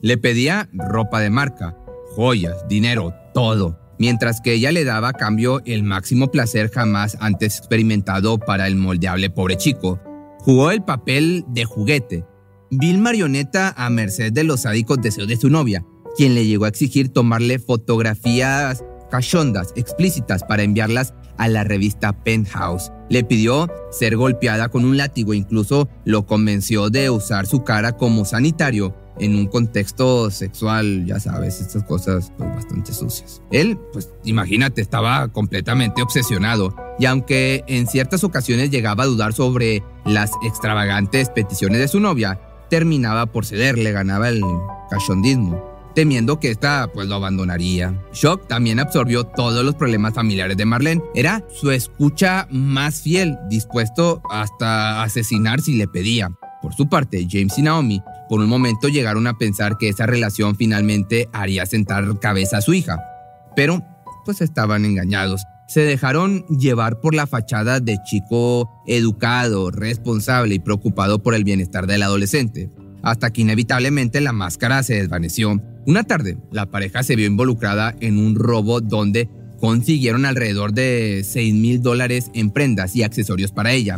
D: Le pedía ropa de marca, joyas, dinero, todo, mientras que ella le daba a cambio el máximo placer jamás antes experimentado para el moldeable pobre chico. Jugó el papel de juguete, vil marioneta a merced de los sádicos deseos de su novia, quien le llegó a exigir tomarle fotografías cachondas explícitas para enviarlas a la revista Penthouse. Le pidió ser golpeada con un látigo incluso lo convenció de usar su cara como sanitario en un contexto sexual, ya sabes, estas cosas pues, bastante sucias. Él, pues imagínate, estaba completamente obsesionado y aunque en ciertas ocasiones llegaba a dudar sobre las extravagantes peticiones de su novia, terminaba por ceder, le ganaba el cachondismo temiendo que esta pues lo abandonaría. Shock también absorbió todos los problemas familiares de Marlene. Era su escucha más fiel, dispuesto hasta asesinar si le pedía. Por su parte, James y Naomi por un momento llegaron a pensar que esa relación finalmente haría sentar cabeza a su hija. Pero pues estaban engañados. Se dejaron llevar por la fachada de chico educado, responsable y preocupado por el bienestar del adolescente, hasta que inevitablemente la máscara se desvaneció una tarde, la pareja se vio involucrada en un robo donde consiguieron alrededor de 6 mil dólares en prendas y accesorios para ella,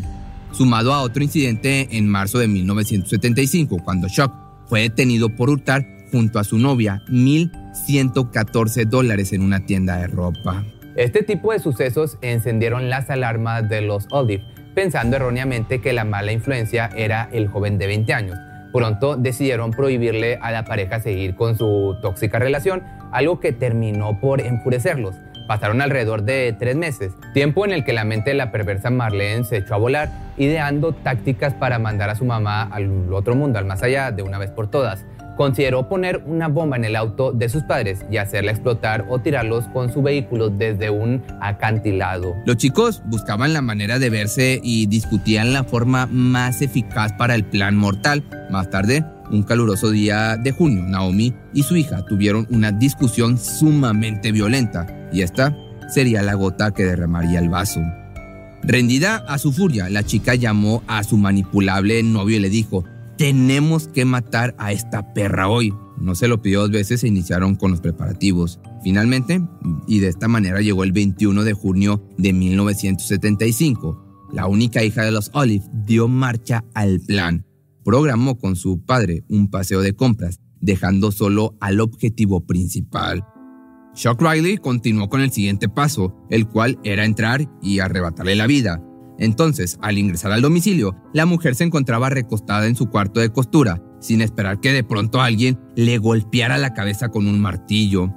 D: sumado a otro incidente en marzo de 1975, cuando Shock fue detenido por hurtar junto a su novia 1.114 dólares en una tienda de ropa.
B: Este tipo de sucesos encendieron las alarmas de los Olive, pensando erróneamente que la mala influencia era el joven de 20 años Pronto decidieron prohibirle a la pareja seguir con su tóxica relación, algo que terminó por enfurecerlos. Pasaron alrededor de tres meses, tiempo en el que la mente de la perversa Marlene se echó a volar, ideando tácticas para mandar a su mamá al otro mundo, al más allá, de una vez por todas consideró poner una bomba en el auto de sus padres y hacerla explotar o tirarlos con su vehículo desde un acantilado.
D: Los chicos buscaban la manera de verse y discutían la forma más eficaz para el plan mortal. Más tarde, un caluroso día de junio, Naomi y su hija tuvieron una discusión sumamente violenta y esta sería la gota que derramaría el vaso. Rendida a su furia, la chica llamó a su manipulable novio y le dijo, tenemos que matar a esta perra hoy. No se lo pidió dos veces, se iniciaron con los preparativos. Finalmente, y de esta manera llegó el 21 de junio de 1975. La única hija de los Olive dio marcha al plan. Programó con su padre un paseo de compras, dejando solo al objetivo principal. Shock Riley continuó con el siguiente paso, el cual era entrar y arrebatarle la vida. Entonces, al ingresar al domicilio, la mujer se encontraba recostada en su cuarto de costura, sin esperar que de pronto alguien le golpeara la cabeza con un martillo.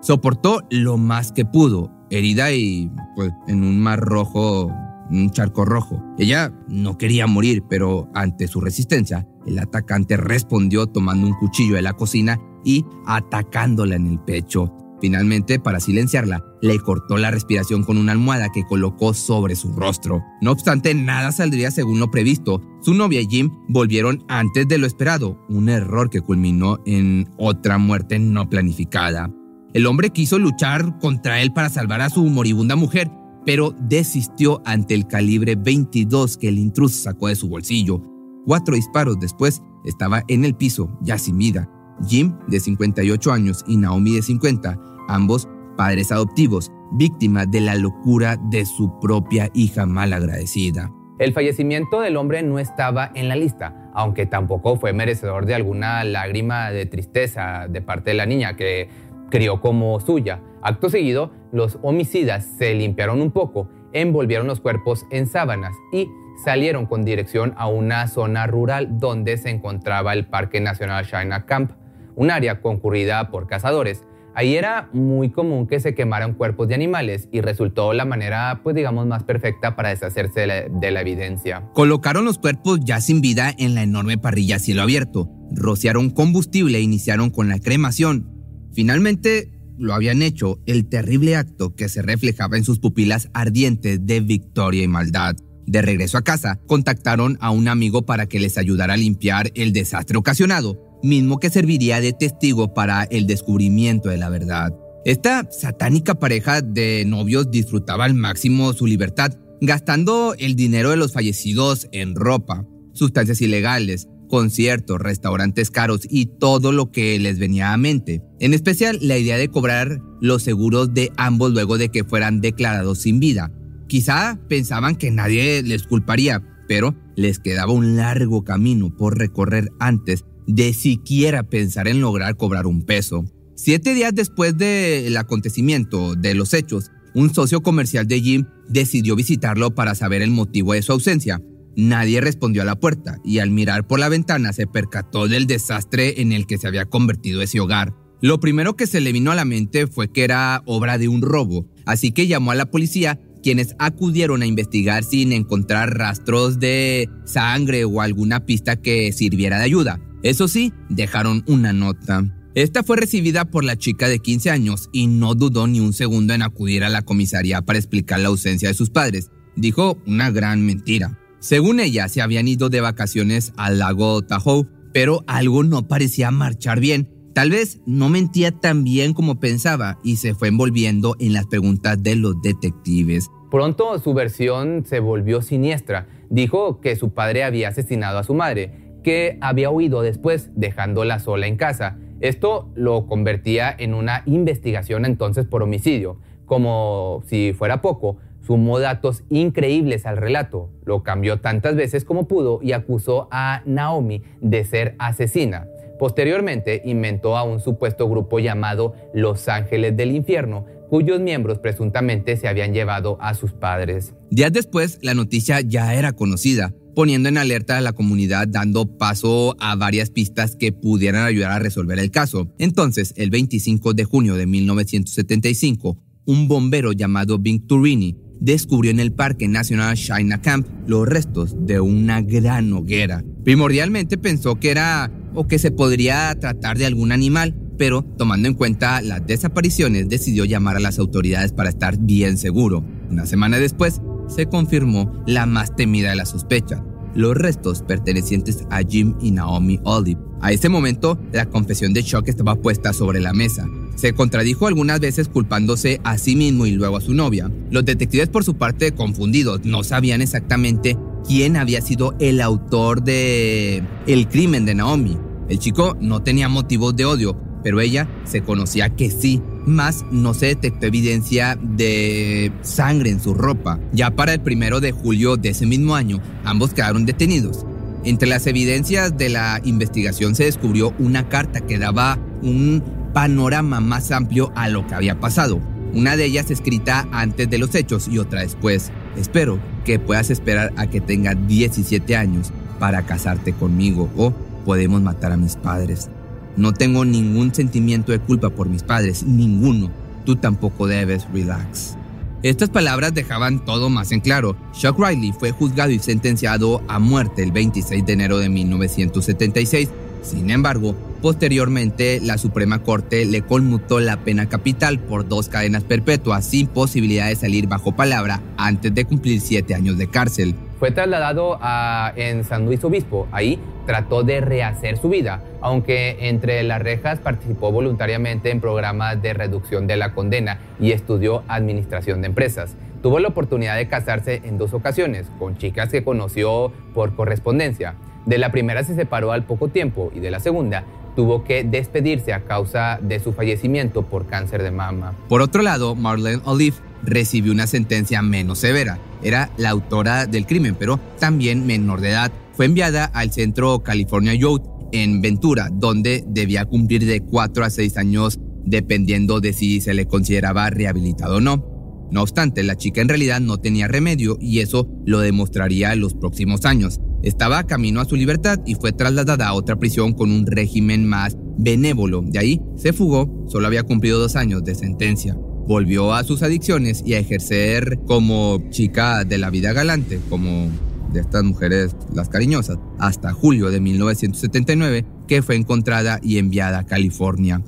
D: Soportó lo más que pudo, herida y pues en un mar rojo, un charco rojo. Ella no quería morir, pero ante su resistencia, el atacante respondió tomando un cuchillo de la cocina y atacándola en el pecho. Finalmente, para silenciarla, le cortó la respiración con una almohada que colocó sobre su rostro. No obstante, nada saldría según lo previsto. Su novia y Jim volvieron antes de lo esperado, un error que culminó en otra muerte no planificada. El hombre quiso luchar contra él para salvar a su moribunda mujer, pero desistió ante el calibre 22 que el intruso sacó de su bolsillo. Cuatro disparos después estaba en el piso, ya sin vida. Jim, de 58 años, y Naomi, de 50, ambos padres adoptivos, víctima de la locura de su propia hija malagradecida.
B: El fallecimiento del hombre no estaba en la lista, aunque tampoco fue merecedor de alguna lágrima de tristeza de parte de la niña que crió como suya. Acto seguido, los homicidas se limpiaron un poco, envolvieron los cuerpos en sábanas y salieron con dirección a una zona rural donde se encontraba el Parque Nacional China Camp, un área concurrida por cazadores. Ahí era muy común que se quemaran cuerpos de animales y resultó la manera, pues digamos, más perfecta para deshacerse de la, de la, evidencia.
D: Colocaron los cuerpos ya sin vida en la enorme parrilla a cielo abierto, rociaron combustible e iniciaron con la cremación. Finalmente lo habían hecho el terrible acto que se reflejaba en sus pupilas ardientes de victoria y maldad. De regreso a casa, contactaron a un amigo para que les ayudara a limpiar el desastre ocasionado mismo que serviría de testigo para el descubrimiento de la verdad. Esta satánica pareja de novios disfrutaba al máximo su libertad, gastando el dinero de los fallecidos en ropa, sustancias ilegales, conciertos, restaurantes caros y todo lo que les venía a mente. En especial la idea de cobrar los seguros de ambos luego de que fueran declarados sin vida. Quizá pensaban que nadie les culparía, pero les quedaba un largo camino por recorrer antes de siquiera pensar en lograr cobrar un peso. Siete días después del acontecimiento de los hechos, un socio comercial de Jim decidió visitarlo para saber el motivo de su ausencia. Nadie respondió a la puerta y al mirar por la ventana se percató del desastre en el que se había convertido ese hogar. Lo primero que se le vino a la mente fue que era obra de un robo, así que llamó a la policía quienes acudieron a investigar sin encontrar rastros de sangre o alguna pista que sirviera de ayuda. Eso sí, dejaron una nota. Esta fue recibida por la chica de 15 años y no dudó ni un segundo en acudir a la comisaría para explicar la ausencia de sus padres. Dijo una gran mentira. Según ella, se habían ido de vacaciones al lago Tahoe, pero algo no parecía marchar bien. Tal vez no mentía tan bien como pensaba y se fue envolviendo en las preguntas de los detectives.
B: Pronto su versión se volvió siniestra. Dijo que su padre había asesinado a su madre que había huido después, dejándola sola en casa. Esto lo convertía en una investigación entonces por homicidio. Como si fuera poco, sumó datos increíbles al relato, lo cambió tantas veces como pudo y acusó a Naomi de ser asesina. Posteriormente inventó a un supuesto grupo llamado Los Ángeles del Infierno, cuyos miembros presuntamente se habían llevado a sus padres.
D: Días después, la noticia ya era conocida poniendo en alerta a la comunidad dando paso a varias pistas que pudieran ayudar a resolver el caso. Entonces, el 25 de junio de 1975, un bombero llamado Bing Turini descubrió en el Parque Nacional China Camp los restos de una gran hoguera. Primordialmente pensó que era o que se podría tratar de algún animal, pero tomando en cuenta las desapariciones decidió llamar a las autoridades para estar bien seguro. Una semana después, se confirmó la más temida de las sospechas, los restos pertenecientes a Jim y Naomi Olive. A ese momento, la confesión de Chuck estaba puesta sobre la mesa. Se contradijo algunas veces culpándose a sí mismo y luego a su novia. Los detectives por su parte confundidos no sabían exactamente quién había sido el autor de el crimen de Naomi. El chico no tenía motivos de odio, pero ella se conocía que sí más no se detectó evidencia de sangre en su ropa. Ya para el primero de julio de ese mismo año, ambos quedaron detenidos. Entre las evidencias de la investigación se descubrió una carta que daba un panorama más amplio a lo que había pasado. Una de ellas escrita antes de los hechos y otra después. Espero que puedas esperar a que tenga 17 años para casarte conmigo o podemos matar a mis padres. No tengo ningún sentimiento de culpa por mis padres, ninguno. Tú tampoco debes, relax. Estas palabras dejaban todo más en claro. Chuck Riley fue juzgado y sentenciado a muerte el 26 de enero de 1976. Sin embargo, posteriormente la Suprema Corte le conmutó la pena capital por dos cadenas perpetuas sin posibilidad de salir bajo palabra antes de cumplir siete años de cárcel.
B: Fue trasladado a, en San Luis Obispo. Ahí trató de rehacer su vida, aunque entre las rejas participó voluntariamente en programas de reducción de la condena y estudió administración de empresas. Tuvo la oportunidad de casarse en dos ocasiones con chicas que conoció por correspondencia. De la primera se separó al poco tiempo y de la segunda tuvo que despedirse a causa de su fallecimiento por cáncer de mama.
D: Por otro lado, Marlene Olive recibió una sentencia menos severa. Era la autora del crimen, pero también menor de edad. Fue enviada al centro California Youth en Ventura, donde debía cumplir de 4 a 6 años dependiendo de si se le consideraba rehabilitado o no. No obstante, la chica en realidad no tenía remedio y eso lo demostraría en los próximos años. Estaba camino a su libertad y fue trasladada a otra prisión con un régimen más benévolo. De ahí se fugó, solo había cumplido dos años de sentencia. Volvió a sus adicciones y a ejercer como chica de la vida galante, como de estas mujeres las cariñosas, hasta julio de 1979, que fue encontrada y enviada a California.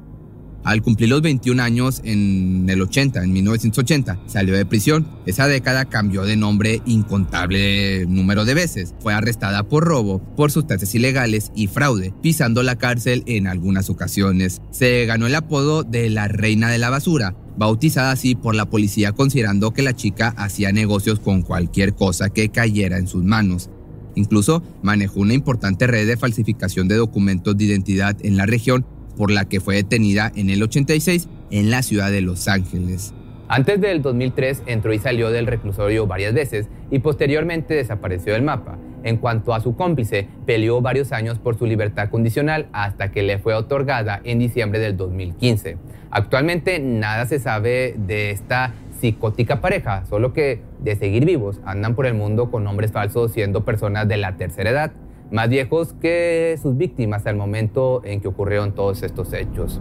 D: Al cumplir los 21 años en el 80, en 1980, salió de prisión. Esa década cambió de nombre incontable número de veces. Fue arrestada por robo, por sustancias ilegales y fraude, pisando la cárcel en algunas ocasiones. Se ganó el apodo de la Reina de la Basura, bautizada así por la policía considerando que la chica hacía negocios con cualquier cosa que cayera en sus manos. Incluso manejó una importante red de falsificación de documentos de identidad en la región por la que fue detenida en el 86 en la ciudad de Los Ángeles.
B: Antes del 2003 entró y salió del reclusorio varias veces y posteriormente desapareció del mapa. En cuanto a su cómplice, peleó varios años por su libertad condicional hasta que le fue otorgada en diciembre del 2015. Actualmente nada se sabe de esta psicótica pareja, solo que de seguir vivos andan por el mundo con nombres falsos siendo personas de la tercera edad más viejos que sus víctimas al momento en que ocurrieron todos estos hechos.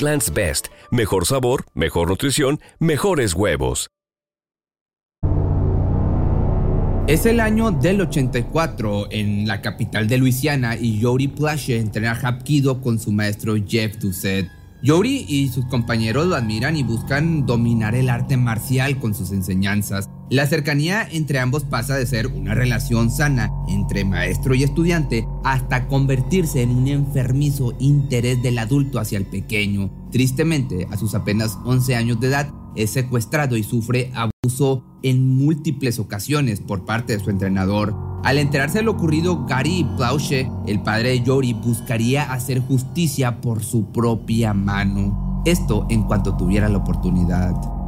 J: Egglands Best. Mejor sabor, mejor nutrición, mejores huevos.
D: Es el año del 84 en la capital de Luisiana y Jody Plache entrena Hapkido con su maestro Jeff Doucet. Yori y sus compañeros lo admiran y buscan dominar el arte marcial con sus enseñanzas. La cercanía entre ambos pasa de ser una relación sana entre maestro y estudiante hasta convertirse en un enfermizo interés del adulto hacia el pequeño. Tristemente, a sus apenas 11 años de edad, es secuestrado y sufre abuso en múltiples ocasiones por parte de su entrenador. Al enterarse de lo ocurrido, Gary Plauche, el padre de Yori, buscaría hacer justicia por su propia mano. Esto en cuanto tuviera la oportunidad.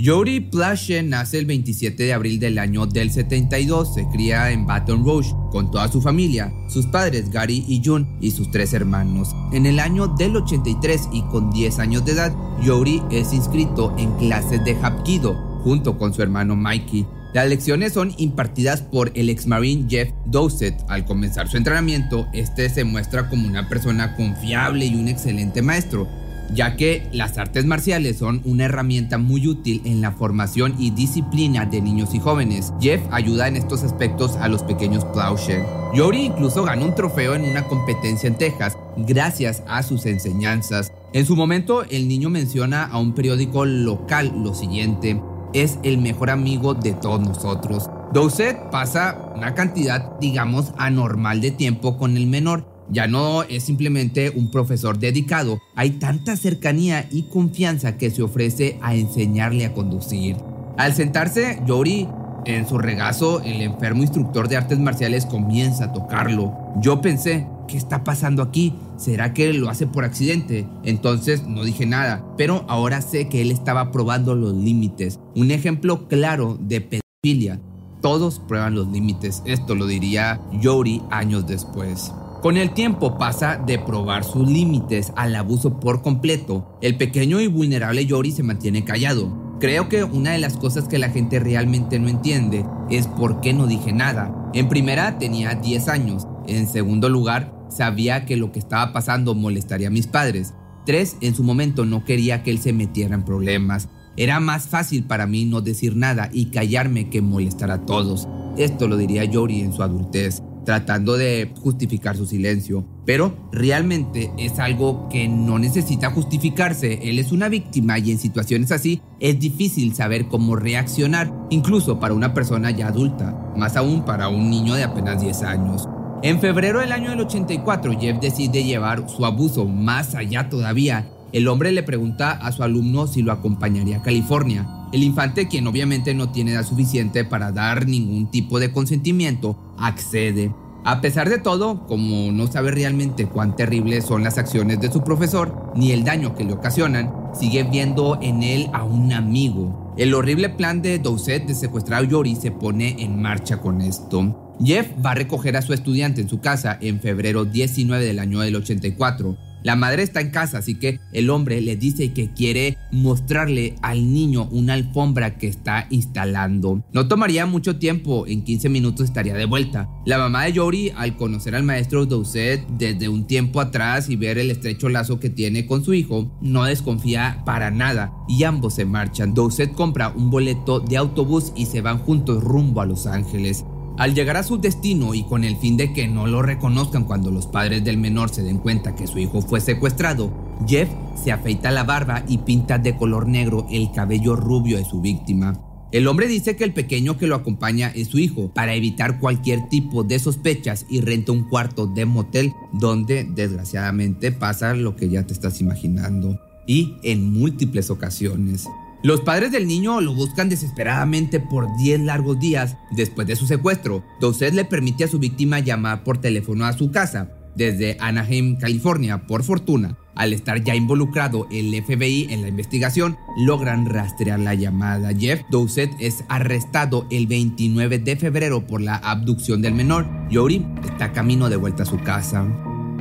D: Yori Plache nace el 27 de abril del año del 72. Se cría en Baton Rouge con toda su familia, sus padres Gary y June y sus tres hermanos. En el año del 83 y con 10 años de edad, Yori es inscrito en clases de Hapkido junto con su hermano Mikey. Las lecciones son impartidas por el ex marine Jeff Dowsett. Al comenzar su entrenamiento, este se muestra como una persona confiable y un excelente maestro, ya que las artes marciales son una herramienta muy útil en la formación y disciplina de niños y jóvenes. Jeff ayuda en estos aspectos a los pequeños Plowshare. Yori incluso ganó un trofeo en una competencia en Texas gracias a sus enseñanzas. En su momento, el niño menciona a un periódico local lo siguiente, es el mejor amigo de todos nosotros. Dowsett pasa una cantidad, digamos, anormal de tiempo con el menor, ya no es simplemente un profesor dedicado, hay tanta cercanía y confianza que se ofrece a enseñarle a conducir. Al sentarse, Yori en su regazo, el enfermo instructor de artes marciales comienza a tocarlo. Yo pensé ¿qué está pasando aquí? ¿Será que lo hace por accidente? Entonces no dije nada, pero ahora sé que él estaba probando los límites. Un ejemplo claro de pedofilia. Todos prueban los límites, esto lo diría Yori años después. Con el tiempo pasa de probar sus límites al abuso por completo. El pequeño y vulnerable Yori se mantiene callado. Creo que una de las cosas que la gente realmente no entiende es por qué no dije nada. En primera tenía 10 años. En segundo lugar, sabía que lo que estaba pasando molestaría a mis padres. Tres, en su momento no quería que él se metiera en problemas. Era más fácil para mí no decir nada y callarme que molestar a todos. Esto lo diría Yori en su adultez tratando de justificar su silencio. Pero realmente es algo que no necesita justificarse. Él es una víctima y en situaciones así es difícil saber cómo reaccionar, incluso para una persona ya adulta, más aún para un niño de apenas 10 años. En febrero del año del 84, Jeff decide llevar su abuso más allá todavía. El hombre le pregunta a su alumno si lo acompañaría a California. El infante, quien obviamente no tiene edad suficiente para dar ningún tipo de consentimiento, accede. A pesar de todo, como no sabe realmente cuán terribles son las acciones de su profesor, ni el daño que le ocasionan, sigue viendo en él a un amigo. El horrible plan de Doucet de secuestrar a Yori se pone en marcha con esto. Jeff va a recoger a su estudiante en su casa en febrero 19 del año del 84 la madre está en casa, así que el hombre le dice que quiere mostrarle al niño una alfombra que está instalando. No tomaría mucho tiempo, en 15 minutos estaría de vuelta. La mamá de Yori, al conocer al maestro Doucet desde un tiempo atrás y ver el estrecho lazo que tiene con su hijo, no desconfía para nada y ambos se marchan. Doucet compra un boleto de autobús y se van juntos rumbo a Los Ángeles. Al llegar a su destino y con el fin de que no lo reconozcan cuando los padres del menor se den cuenta que su hijo fue secuestrado, Jeff se afeita la barba y pinta de color negro el cabello rubio de su víctima. El hombre dice que el pequeño que lo acompaña es su hijo para evitar cualquier tipo de sospechas y renta un cuarto de motel donde desgraciadamente pasa lo que ya te estás imaginando y en múltiples ocasiones. Los padres del niño lo buscan desesperadamente por 10 largos días después de su secuestro. Doucet le permite a su víctima llamar por teléfono a su casa desde Anaheim, California. Por fortuna, al estar ya involucrado el FBI en la investigación, logran rastrear la llamada. Jeff Doucet es arrestado el 29 de febrero por la abducción del menor. Yori está camino de vuelta a su casa.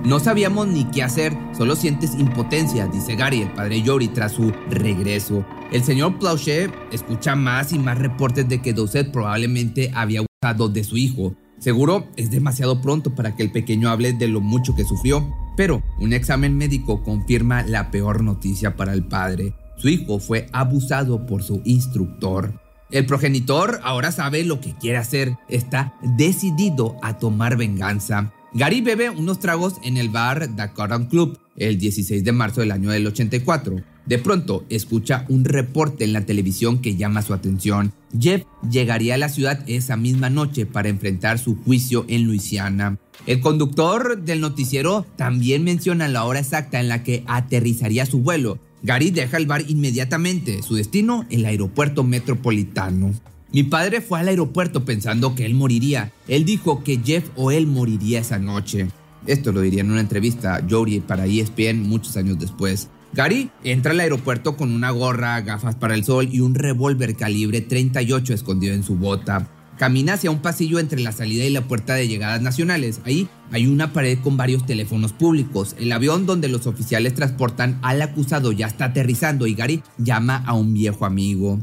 D: No sabíamos ni qué hacer, solo sientes impotencia, dice Gary, el padre Yori, tras su regreso. El señor Plauchet escucha más y más reportes de que Doucet probablemente había usado de su hijo. Seguro es demasiado pronto para que el pequeño hable de lo mucho que sufrió, pero un examen médico confirma la peor noticia para el padre. Su hijo fue abusado por su instructor. El progenitor ahora sabe lo que quiere hacer, está decidido a tomar venganza. Gary bebe unos tragos en el bar Dakar Club el 16 de marzo del año del 84. De pronto escucha un reporte en la televisión que llama su atención. Jeff llegaría a la ciudad esa misma noche para enfrentar su juicio en Luisiana. El conductor del noticiero también menciona la hora exacta en la que aterrizaría su vuelo. Gary deja el bar inmediatamente, su destino el aeropuerto metropolitano. Mi padre fue al aeropuerto pensando que él moriría. Él dijo que Jeff o él moriría esa noche. Esto lo diría en una entrevista Jory para ESPN muchos años después. Gary entra al aeropuerto con una gorra, gafas para el sol y un revólver calibre 38 escondido en su bota. Camina hacia un pasillo entre la salida y la puerta de llegadas nacionales. Ahí hay una pared con varios teléfonos públicos. El avión donde los oficiales transportan al acusado ya está aterrizando y Gary llama a un viejo amigo.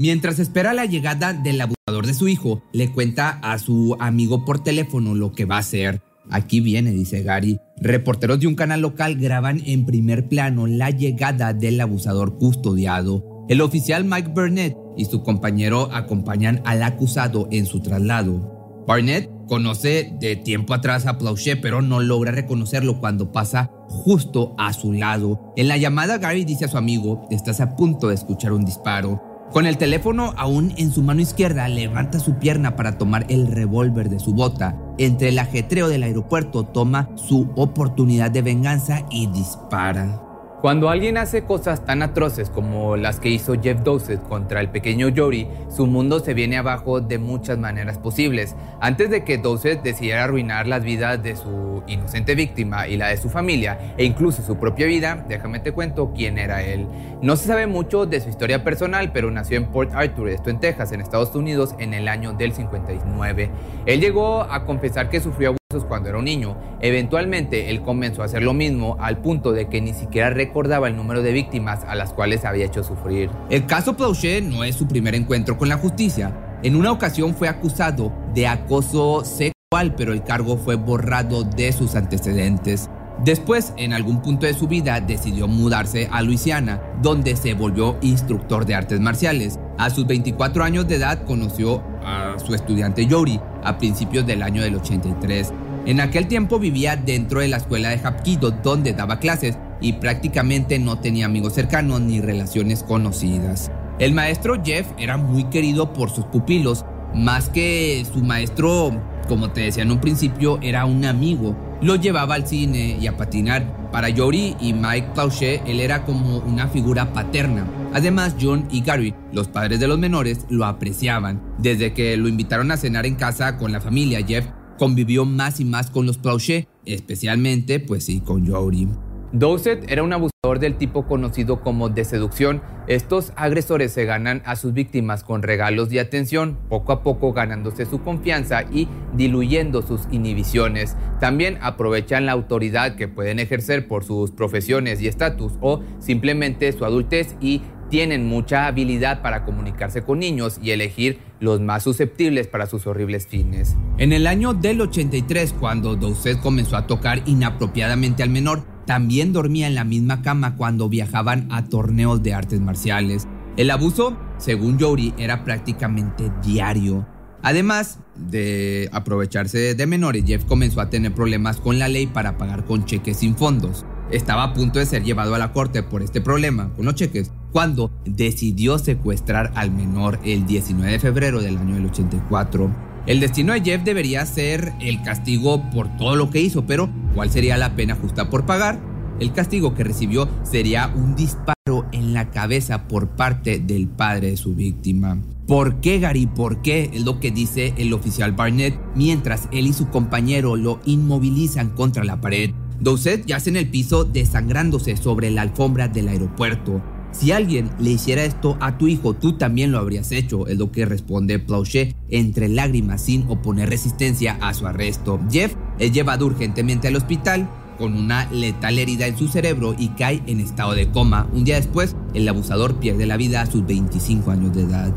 D: Mientras espera la llegada del abusador de su hijo, le cuenta a su amigo por teléfono lo que va a hacer. Aquí viene, dice Gary. Reporteros de un canal local graban en primer plano la llegada del abusador custodiado. El oficial Mike Burnett y su compañero acompañan al acusado en su traslado. Burnett conoce de tiempo atrás a Plauchet, pero no logra reconocerlo cuando pasa justo a su lado. En la llamada, Gary dice a su amigo, estás a punto de escuchar un disparo. Con el teléfono aún en su mano izquierda, levanta su pierna para tomar el revólver de su bota. Entre el ajetreo del aeropuerto, toma su oportunidad de venganza y dispara.
B: Cuando alguien hace cosas tan atroces como las que hizo Jeff Dowsett contra el pequeño Jory, su mundo se viene abajo de muchas maneras posibles. Antes de que Dowsett decidiera arruinar las vidas de su inocente víctima y la de su familia, e incluso su propia vida, déjame te cuento quién era él. No se sabe mucho de su historia personal, pero nació en Port Arthur, esto en Texas, en Estados Unidos, en el año del 59. Él llegó a confesar que sufrió cuando era un niño. Eventualmente él comenzó a hacer lo mismo al punto de que ni siquiera recordaba el número de víctimas a las cuales había hecho sufrir.
D: El caso Plauché no es su primer encuentro con la justicia. En una ocasión fue acusado de acoso sexual, pero el cargo fue borrado de sus antecedentes. Después, en algún punto de su vida, decidió mudarse a Luisiana, donde se volvió instructor de artes marciales. A sus 24 años de edad conoció a su estudiante Yori a principios del año del 83. En aquel tiempo vivía dentro de la escuela de Hapkido donde daba clases y prácticamente no tenía amigos cercanos ni relaciones conocidas. El maestro Jeff era muy querido por sus pupilos, más que su maestro, como te decía en un principio, era un amigo lo llevaba al cine y a patinar. Para Yori y Mike Clauchet, él era como una figura paterna. Además, John y Gary, los padres de los menores, lo apreciaban. Desde que lo invitaron a cenar en casa con la familia, Jeff convivió más y más con los Clauchet, especialmente, pues sí, con Yori.
B: Dowsett era un abusador del tipo conocido como de seducción. Estos agresores se ganan a sus víctimas con regalos y atención, poco a poco ganándose su confianza y diluyendo sus inhibiciones. También aprovechan la autoridad que pueden ejercer por sus profesiones y estatus o simplemente su adultez y tienen mucha habilidad para comunicarse con niños y elegir los más susceptibles para sus horribles fines.
D: En el año del 83, cuando Dowsett comenzó a tocar inapropiadamente al menor, también dormía en la misma cama cuando viajaban a torneos de artes marciales. El abuso, según Yori, era prácticamente diario. Además de aprovecharse de menores, Jeff comenzó a tener problemas con la ley para pagar con cheques sin fondos. Estaba a punto de ser llevado a la corte por este problema con los cheques, cuando decidió secuestrar al menor el 19 de febrero del año del 84. El destino de Jeff debería ser el castigo por todo lo que hizo, pero ¿cuál sería la pena justa por pagar? El castigo que recibió sería un disparo en la cabeza por parte del padre de su víctima. ¿Por qué, Gary? ¿Por qué? Es lo que dice el oficial Barnett mientras él y su compañero lo inmovilizan contra la pared. Dowsett yace en el piso desangrándose sobre la alfombra del aeropuerto. Si alguien le hiciera esto a tu hijo, tú también lo habrías hecho, es lo que responde Plauchet entre lágrimas sin oponer resistencia a su arresto. Jeff es llevado urgentemente al hospital con una letal herida en su cerebro y cae en estado de coma. Un día después, el abusador pierde la vida a sus 25 años de edad.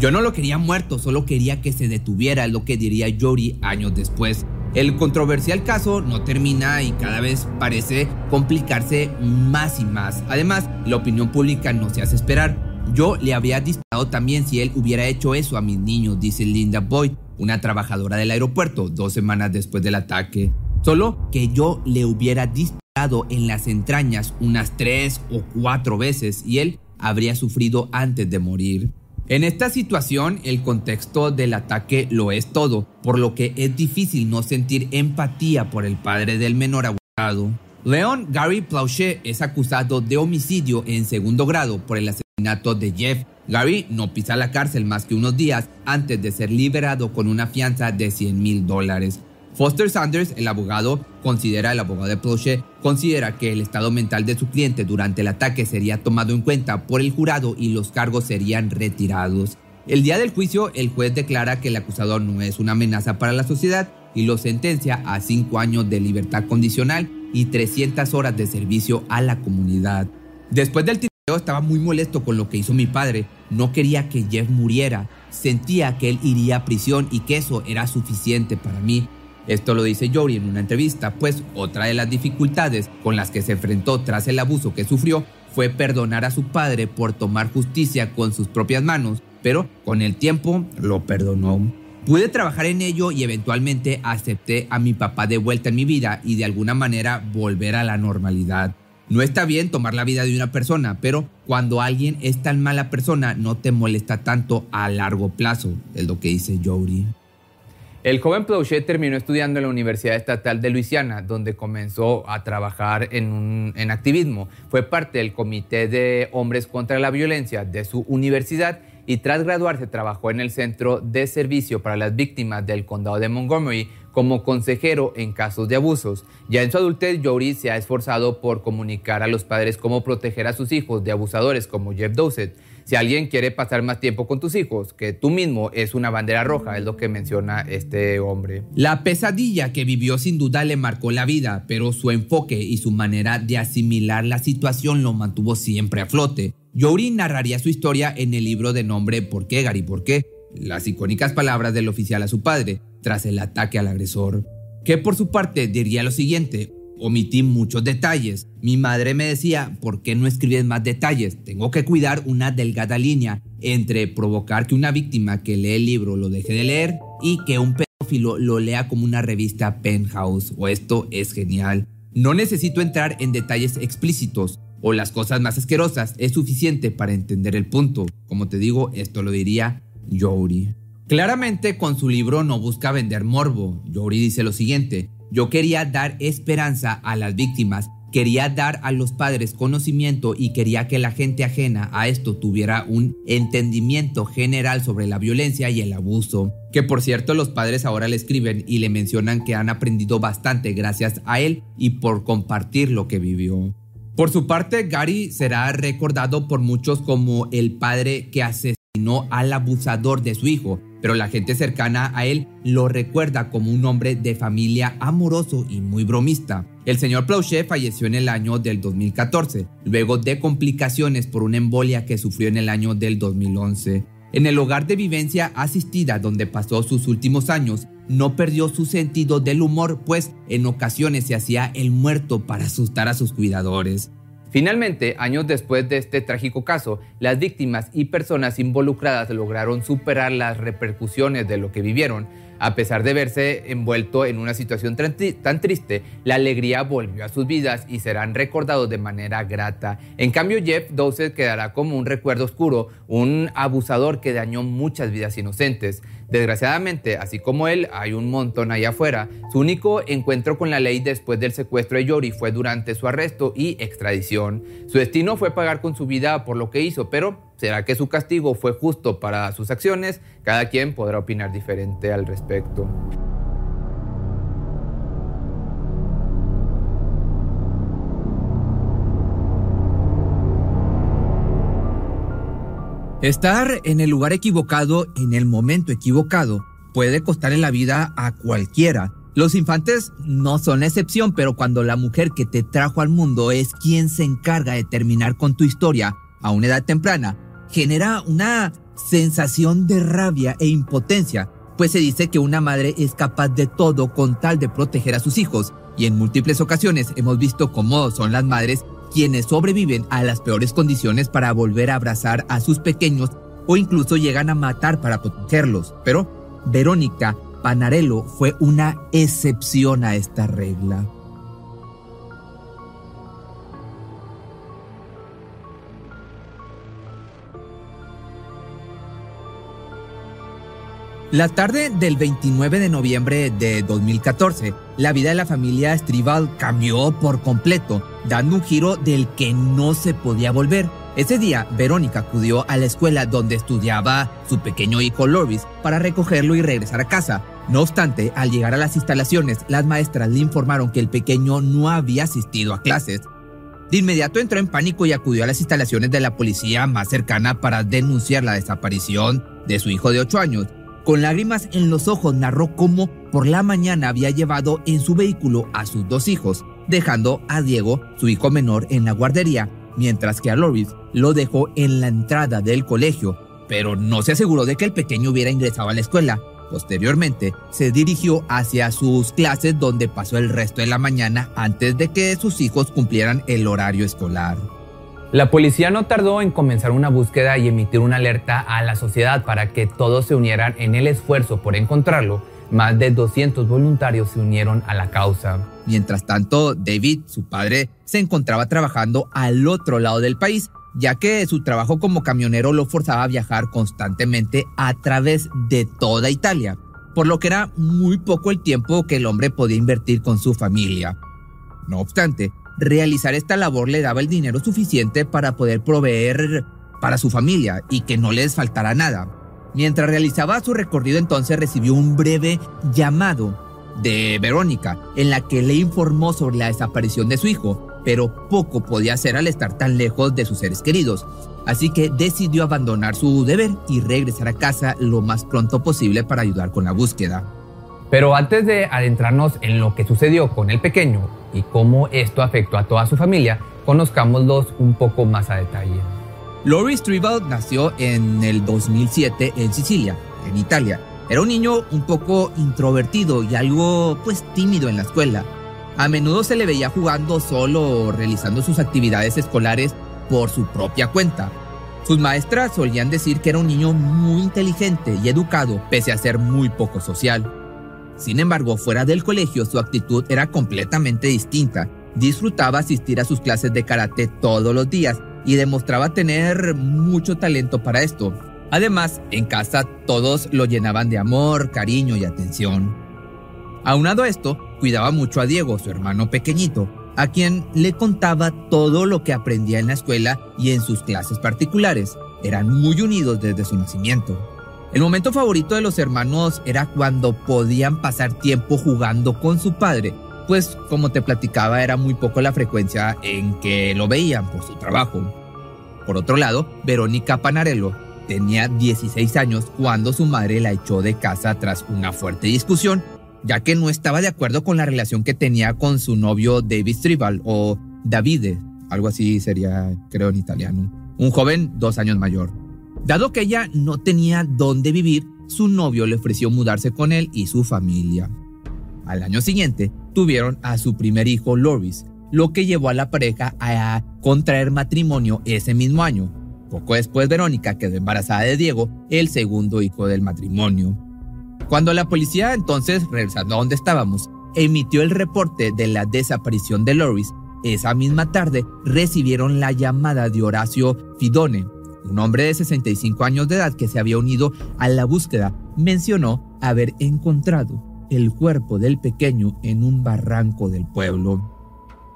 D: Yo no lo quería muerto, solo quería que se detuviera, es lo que diría Jory años después. El controversial caso no termina y cada vez parece complicarse más y más. Además, la opinión pública no se hace esperar. Yo le habría disparado también si él hubiera hecho eso a mis niños, dice Linda Boyd, una trabajadora del aeropuerto, dos semanas después del ataque. Solo que yo le hubiera disparado en las entrañas unas tres o cuatro veces y él habría sufrido antes de morir. En esta situación, el contexto del ataque lo es todo, por lo que es difícil no sentir empatía por el padre del menor abusado. Leon Gary Plauchet es acusado de homicidio en segundo grado por el asesinato de Jeff. Gary no pisa la cárcel más que unos días antes de ser liberado con una fianza de 100 mil dólares. Foster Sanders, el abogado, considera, el abogado de Plauchet, considera que el estado mental de su cliente durante el ataque sería tomado en cuenta por el jurado y los cargos serían retirados. El día del juicio, el juez declara que el acusador no es una amenaza para la sociedad y lo sentencia a cinco años de libertad condicional y 300 horas de servicio a la comunidad. Después del tiroteo estaba muy molesto con lo que hizo mi padre. No quería que Jeff muriera. Sentía que él iría a prisión y que eso era suficiente para mí. Esto lo dice Jory en una entrevista, pues otra de las dificultades con las que se enfrentó tras el abuso que sufrió fue perdonar a su padre por tomar justicia con sus propias manos, pero con el tiempo lo perdonó. Pude trabajar en ello y eventualmente acepté a mi papá de vuelta en mi vida y de alguna manera volver a la normalidad. No está bien tomar la vida de una persona, pero cuando alguien es tan mala persona no te molesta tanto a largo plazo, es lo que dice Jory.
B: El joven Plauchet terminó estudiando en la Universidad Estatal de Luisiana, donde comenzó a trabajar en, en activismo. Fue parte del Comité de Hombres contra la Violencia de su universidad y tras graduarse trabajó en el Centro de Servicio para las Víctimas del Condado de Montgomery como consejero en casos de abusos. Ya en su adultez, Jory se ha esforzado por comunicar a los padres cómo proteger a sus hijos de abusadores como Jeff Dowsett. Si alguien quiere pasar más tiempo con tus hijos, que tú mismo es una bandera roja, es lo que menciona este hombre.
D: La pesadilla que vivió sin duda le marcó la vida, pero su enfoque y su manera de asimilar la situación lo mantuvo siempre a flote. Yori narraría su historia en el libro de nombre ¿Por qué, Gary? ¿Por qué? Las icónicas palabras del oficial a su padre tras el ataque al agresor, que por su parte diría lo siguiente, Omití muchos detalles. Mi madre me decía, ¿por qué no escribes más detalles? Tengo que cuidar una delgada línea entre provocar que una víctima que lee el libro lo deje de leer y que un pedófilo lo lea como una revista penthouse. O esto es genial. No necesito entrar en detalles explícitos o las cosas más asquerosas. Es suficiente para entender el punto. Como te digo, esto lo diría Yori. Claramente con su libro no busca vender morbo. Yori dice lo siguiente, yo quería dar esperanza a las víctimas, quería dar a los padres conocimiento y quería que la gente ajena a esto tuviera un entendimiento general sobre la violencia y el abuso. Que por cierto los padres ahora le escriben y le mencionan que han aprendido bastante gracias a él y por compartir lo que vivió. Por su parte, Gary será recordado por muchos como el padre que asesinó al abusador de su hijo, pero la gente cercana a él lo recuerda como un hombre de familia amoroso y muy bromista. El señor Plauchet falleció en el año del 2014, luego de complicaciones por una embolia que sufrió en el año del 2011. En el hogar de vivencia asistida donde pasó sus últimos años, no perdió su sentido del humor, pues en ocasiones se hacía el muerto para asustar a sus cuidadores.
B: Finalmente, años después de este trágico caso, las víctimas y personas involucradas lograron superar las repercusiones de lo que vivieron. A pesar de verse envuelto en una situación tan triste, la alegría volvió a sus vidas y serán recordados de manera grata. En cambio, Jeff Dowsett quedará como un recuerdo oscuro, un abusador que dañó muchas vidas inocentes. Desgraciadamente, así como él, hay un montón allá afuera. Su único encuentro con la ley después del secuestro de Yori fue durante su arresto y extradición. Su destino fue pagar con su vida por lo que hizo, pero ¿será que su castigo fue justo para sus acciones? Cada quien podrá opinar diferente al respecto.
D: Estar en el lugar equivocado en el momento equivocado puede costarle la vida a cualquiera. Los infantes no son la excepción, pero cuando la mujer que te trajo al mundo es quien se encarga de terminar con tu historia a una edad temprana, genera una sensación de rabia e impotencia, pues se dice que una madre es capaz de todo con tal de proteger a sus hijos, y en múltiples ocasiones hemos visto cómo son las madres quienes sobreviven a las peores condiciones para volver a abrazar a sus pequeños o incluso llegan a matar para protegerlos. Pero Verónica Panarello fue una excepción a esta regla. La tarde del 29 de noviembre de 2014, la vida de la familia Estribal cambió por completo, dando un giro del que no se podía volver. Ese día, Verónica acudió a la escuela donde estudiaba su pequeño hijo Loris para recogerlo y regresar a casa. No obstante, al llegar a las instalaciones, las maestras le informaron que el pequeño no había asistido a clases. De inmediato entró en pánico y acudió a las instalaciones de la policía más cercana para denunciar la desaparición de su hijo de 8 años. Con lágrimas en los ojos narró cómo por la mañana había llevado en su vehículo a sus dos hijos, dejando a Diego, su hijo menor, en la guardería, mientras que a Loris lo dejó en la entrada del colegio, pero no se aseguró de que el pequeño hubiera ingresado a la escuela. Posteriormente, se dirigió hacia sus clases donde pasó el resto de la mañana antes de que sus hijos cumplieran el horario escolar.
B: La policía no tardó en comenzar una búsqueda y emitir una alerta a la sociedad para que todos se unieran en el esfuerzo por encontrarlo. Más de 200 voluntarios se unieron a la causa.
D: Mientras tanto, David, su padre, se encontraba trabajando al otro lado del país, ya que su trabajo como camionero lo forzaba a viajar constantemente a través de toda Italia. por lo que era muy poco el tiempo que el hombre podía invertir con su familia. No obstante, realizar esta labor le daba el dinero suficiente para poder proveer para su familia y que no les faltara nada. Mientras realizaba su recorrido entonces recibió un breve llamado de Verónica en la que le informó sobre la desaparición de su hijo, pero poco podía hacer al estar tan lejos de sus seres queridos. Así que decidió abandonar su deber y regresar a casa lo más pronto posible para ayudar con la búsqueda.
B: Pero antes de adentrarnos en lo que sucedió con el pequeño y cómo esto afectó a toda su familia, conozcámoslos un poco más a detalle.
D: Laurie Stribald nació en el 2007 en Sicilia, en Italia. Era un niño un poco introvertido y algo pues tímido en la escuela. A menudo se le veía jugando solo o realizando sus actividades escolares por su propia cuenta. Sus maestras solían decir que era un niño muy inteligente y educado, pese a ser muy poco social. Sin embargo, fuera del colegio su actitud era completamente distinta. Disfrutaba asistir a sus clases de karate todos los días y demostraba tener mucho talento para esto. Además, en casa todos lo llenaban de amor, cariño y atención. Aunado a esto, cuidaba mucho a Diego, su hermano pequeñito, a quien le contaba todo lo que aprendía en la escuela y en sus clases particulares. Eran muy unidos desde su nacimiento. El momento favorito de los hermanos era cuando podían pasar tiempo jugando con su padre, pues como te platicaba era muy poco la frecuencia en que lo veían por su trabajo. Por otro lado, Verónica Panarello tenía 16 años cuando su madre la echó de casa tras una fuerte discusión, ya que no estaba de acuerdo con la relación que tenía con su novio David Stribal o Davide, algo así sería creo en italiano, un joven dos años mayor. Dado que ella no tenía dónde vivir, su novio le ofreció mudarse con él y su familia. Al año siguiente, tuvieron a su primer hijo Loris, lo que llevó a la pareja a contraer matrimonio ese mismo año. Poco después Verónica quedó embarazada de Diego, el segundo hijo del matrimonio. Cuando la policía entonces, regresando a donde estábamos, emitió el reporte de la desaparición de Loris, esa misma tarde recibieron la llamada de Horacio Fidone, un hombre de 65 años de edad que se había unido a la búsqueda. Mencionó haber encontrado el cuerpo del pequeño en un barranco del pueblo.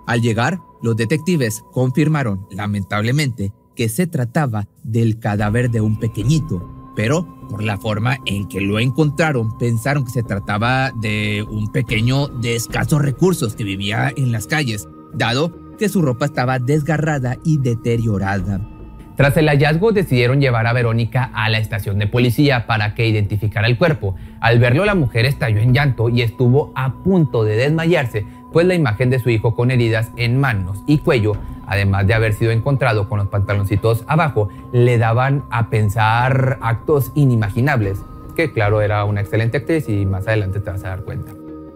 D: Al llegar, los detectives confirmaron, lamentablemente, que se trataba del cadáver de un pequeñito, pero por la forma en que lo encontraron pensaron que se trataba de un pequeño de escasos recursos que vivía en las calles, dado que su ropa estaba desgarrada y deteriorada.
B: Tras el hallazgo decidieron llevar a Verónica a la estación de policía para que identificara el cuerpo. Al verlo la mujer estalló en llanto y estuvo a punto de desmayarse, pues la imagen de su hijo con heridas en manos y cuello, además de haber sido encontrado con los pantaloncitos abajo, le daban a pensar actos inimaginables, que claro era una excelente actriz y más adelante te vas a dar cuenta.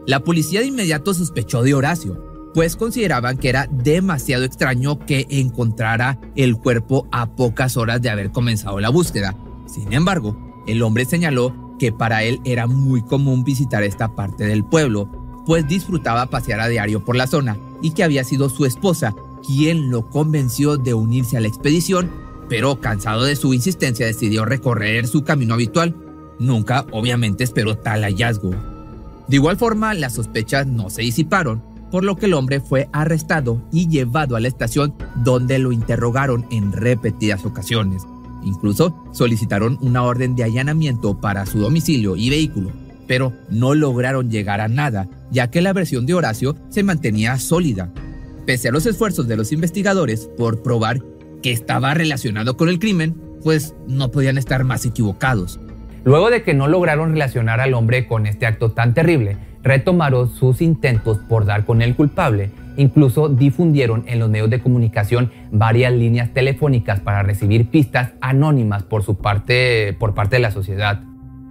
D: La policía de inmediato sospechó de Horacio, pues consideraban que era demasiado extraño que encontrara el cuerpo a pocas horas de haber comenzado la búsqueda. Sin embargo, el hombre señaló que para él era muy común visitar esta parte del pueblo, pues disfrutaba pasear a diario por la zona y que había sido su esposa quien lo convenció de unirse a la expedición, pero cansado de su insistencia decidió recorrer su camino habitual. Nunca, obviamente, esperó tal hallazgo. De igual forma, las sospechas no se disiparon por lo que el hombre fue arrestado y llevado a la estación donde lo interrogaron en repetidas ocasiones. Incluso solicitaron una orden de allanamiento para su domicilio y vehículo, pero no lograron llegar a nada, ya que la versión de Horacio se mantenía sólida. Pese a los esfuerzos de los investigadores por probar que estaba relacionado con el crimen, pues no podían estar más equivocados.
B: Luego de que no lograron relacionar al hombre con este acto tan terrible, retomaron sus intentos por dar con el culpable. Incluso difundieron en los medios de comunicación varias líneas telefónicas para recibir pistas anónimas por su parte, por parte de la sociedad.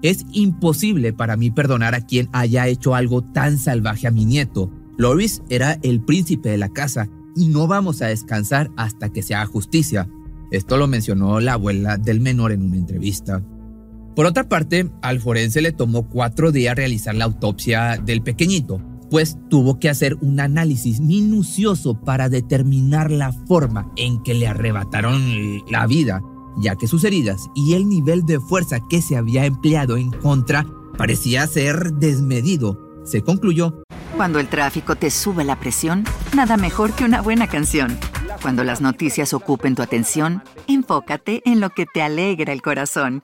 D: Es imposible para mí perdonar a quien haya hecho algo tan salvaje a mi nieto. Loris era el príncipe de la casa y no vamos a descansar hasta que se haga justicia. Esto lo mencionó la abuela del menor en una entrevista. Por otra parte, al forense le tomó cuatro días realizar la autopsia del pequeñito, pues tuvo que hacer un análisis minucioso para determinar la forma en que le arrebataron la vida, ya que sus heridas y el nivel de fuerza que se había empleado en contra parecía ser desmedido. Se concluyó.
I: Cuando el tráfico te sube la presión, nada mejor que una buena canción. Cuando las noticias ocupen tu atención, enfócate en lo que te alegra el corazón.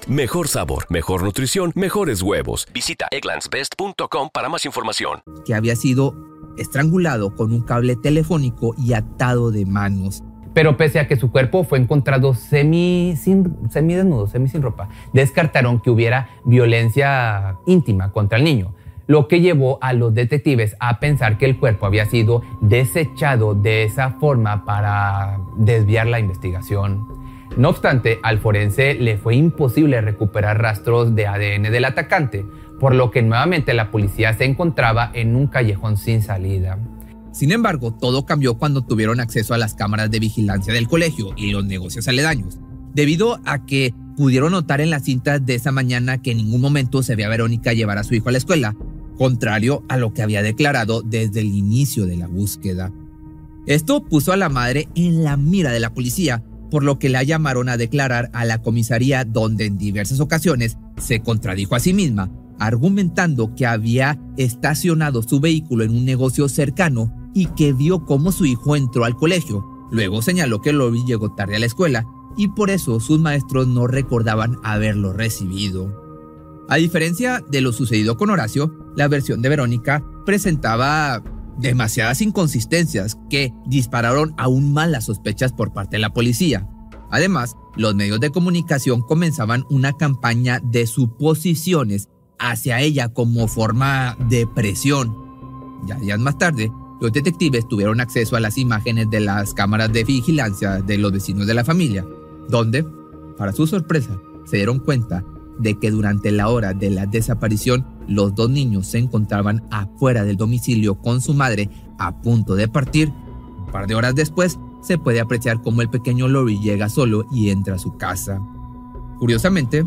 J: Mejor sabor, mejor nutrición, mejores huevos. Visita egglandsbest.com para más información.
D: Que había sido estrangulado con un cable telefónico y atado de manos.
B: Pero pese a que su cuerpo fue encontrado semi, sin, semi desnudo, semi sin ropa, descartaron que hubiera violencia íntima contra el niño, lo que llevó a los detectives a pensar que el cuerpo había sido desechado de esa forma para desviar la investigación. No obstante, al forense le fue imposible recuperar rastros de ADN del atacante, por lo que nuevamente la policía se encontraba en un callejón sin salida.
D: Sin embargo, todo cambió cuando tuvieron acceso a las cámaras de vigilancia del colegio y los negocios aledaños, debido a que pudieron notar en las cintas de esa mañana que en ningún momento se veía a Verónica llevar a su hijo a la escuela, contrario a lo que había declarado desde el inicio de la búsqueda. Esto puso a la madre en la mira de la policía, por lo que la llamaron a declarar a la comisaría donde en diversas ocasiones se contradijo a sí misma, argumentando que había estacionado su vehículo en un negocio cercano y que vio cómo su hijo entró al colegio. Luego señaló que Lori llegó tarde a la escuela y por eso sus maestros no recordaban haberlo recibido. A diferencia de lo sucedido con Horacio, la versión de Verónica presentaba demasiadas inconsistencias que dispararon aún más las sospechas por parte de la policía. Además, los medios de comunicación comenzaban una campaña de suposiciones hacia ella como forma de presión. Ya días más tarde, los detectives tuvieron acceso a las imágenes de las cámaras de vigilancia de los vecinos de la familia, donde, para su sorpresa, se dieron cuenta de que durante la hora de la desaparición los dos niños se encontraban afuera del domicilio con su madre a punto de partir. Un par de horas después se puede apreciar cómo el pequeño Lori llega solo y entra a su casa. Curiosamente,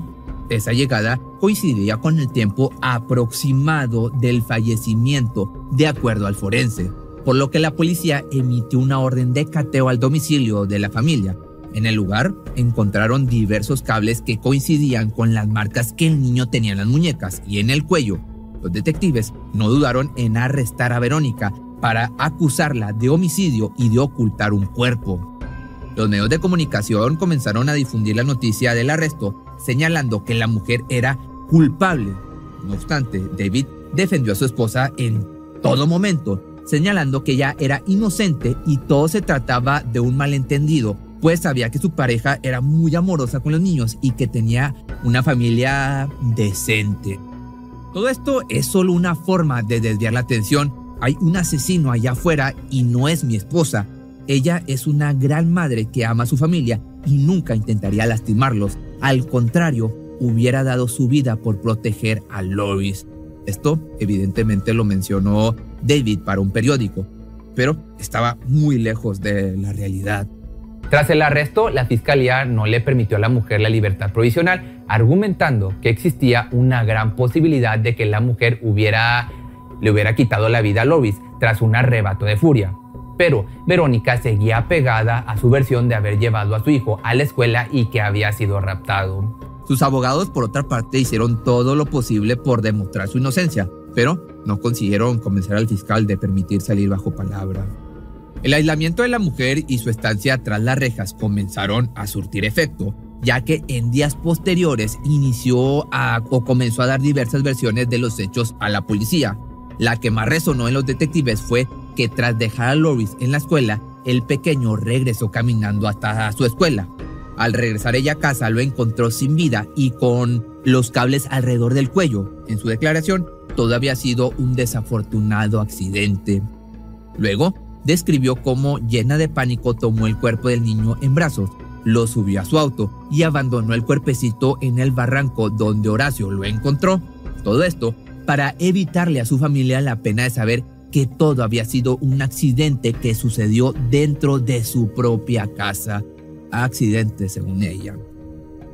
D: esa llegada coincidía con el tiempo aproximado del fallecimiento, de acuerdo al forense, por lo que la policía emitió una orden de cateo al domicilio de la familia, en el lugar encontraron diversos cables que coincidían con las marcas que el niño tenía en las muñecas y en el cuello. Los detectives no dudaron en arrestar a Verónica para acusarla de homicidio y de ocultar un cuerpo. Los medios de comunicación comenzaron a difundir la noticia del arresto, señalando que la mujer era culpable. No obstante, David defendió a su esposa en todo momento, señalando que ella era inocente y todo se trataba de un malentendido pues sabía que su pareja era muy amorosa con los niños y que tenía una familia decente. Todo esto es solo una forma de desviar la atención. Hay un asesino allá afuera y no es mi esposa. Ella es una gran madre que ama a su familia y nunca intentaría lastimarlos. Al contrario, hubiera dado su vida por proteger a Loris. Esto evidentemente lo mencionó David para un periódico, pero estaba muy lejos de la realidad.
B: Tras el arresto, la fiscalía no le permitió a la mujer la libertad provisional, argumentando que existía una gran posibilidad de que la mujer hubiera, le hubiera quitado la vida a Lovis tras un arrebato de furia. Pero Verónica seguía pegada a su versión de haber llevado a su hijo a la escuela y que había sido raptado.
D: Sus abogados, por otra parte, hicieron todo lo posible por demostrar su inocencia, pero no consiguieron convencer al fiscal de permitir salir bajo palabra. El aislamiento de la mujer y su estancia tras las rejas comenzaron a surtir efecto, ya que en días posteriores inició o comenzó a dar diversas versiones de los hechos a la policía. La que más resonó en los detectives fue que tras dejar a Loris en la escuela, el pequeño regresó caminando hasta su escuela. Al regresar ella a casa lo encontró sin vida y con los cables alrededor del cuello. En su declaración, todo había sido un desafortunado accidente. Luego, describió cómo, llena de pánico, tomó el cuerpo del niño en brazos, lo subió a su auto y abandonó el cuerpecito en el barranco donde Horacio lo encontró. Todo esto para evitarle a su familia la pena de saber que todo había sido un accidente que sucedió dentro de su propia casa. Accidente, según ella.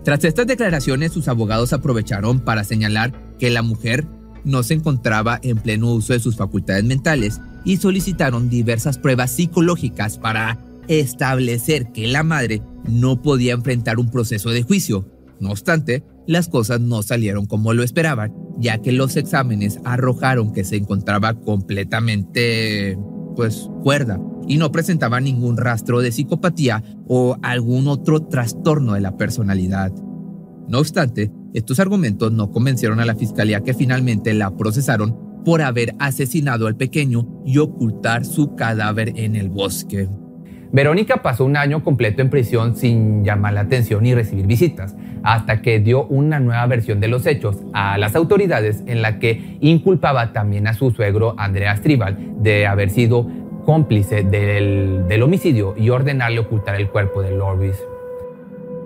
D: Tras estas declaraciones, sus abogados aprovecharon para señalar que la mujer no se encontraba en pleno uso de sus facultades mentales y solicitaron diversas pruebas psicológicas para establecer que la madre no podía enfrentar un proceso de juicio. No obstante, las cosas no salieron como lo esperaban, ya que los exámenes arrojaron que se encontraba completamente, pues, cuerda y no presentaba ningún rastro de psicopatía o algún otro trastorno de la personalidad. No obstante, estos argumentos no convencieron a la fiscalía que finalmente la procesaron por haber asesinado al pequeño y ocultar su cadáver en el bosque.
B: Verónica pasó un año completo en prisión sin llamar la atención ni recibir visitas, hasta que dio una nueva versión de los hechos a las autoridades en la que inculpaba también a su suegro Andrea Stribal de haber sido cómplice del, del homicidio y ordenarle ocultar el cuerpo de Loris.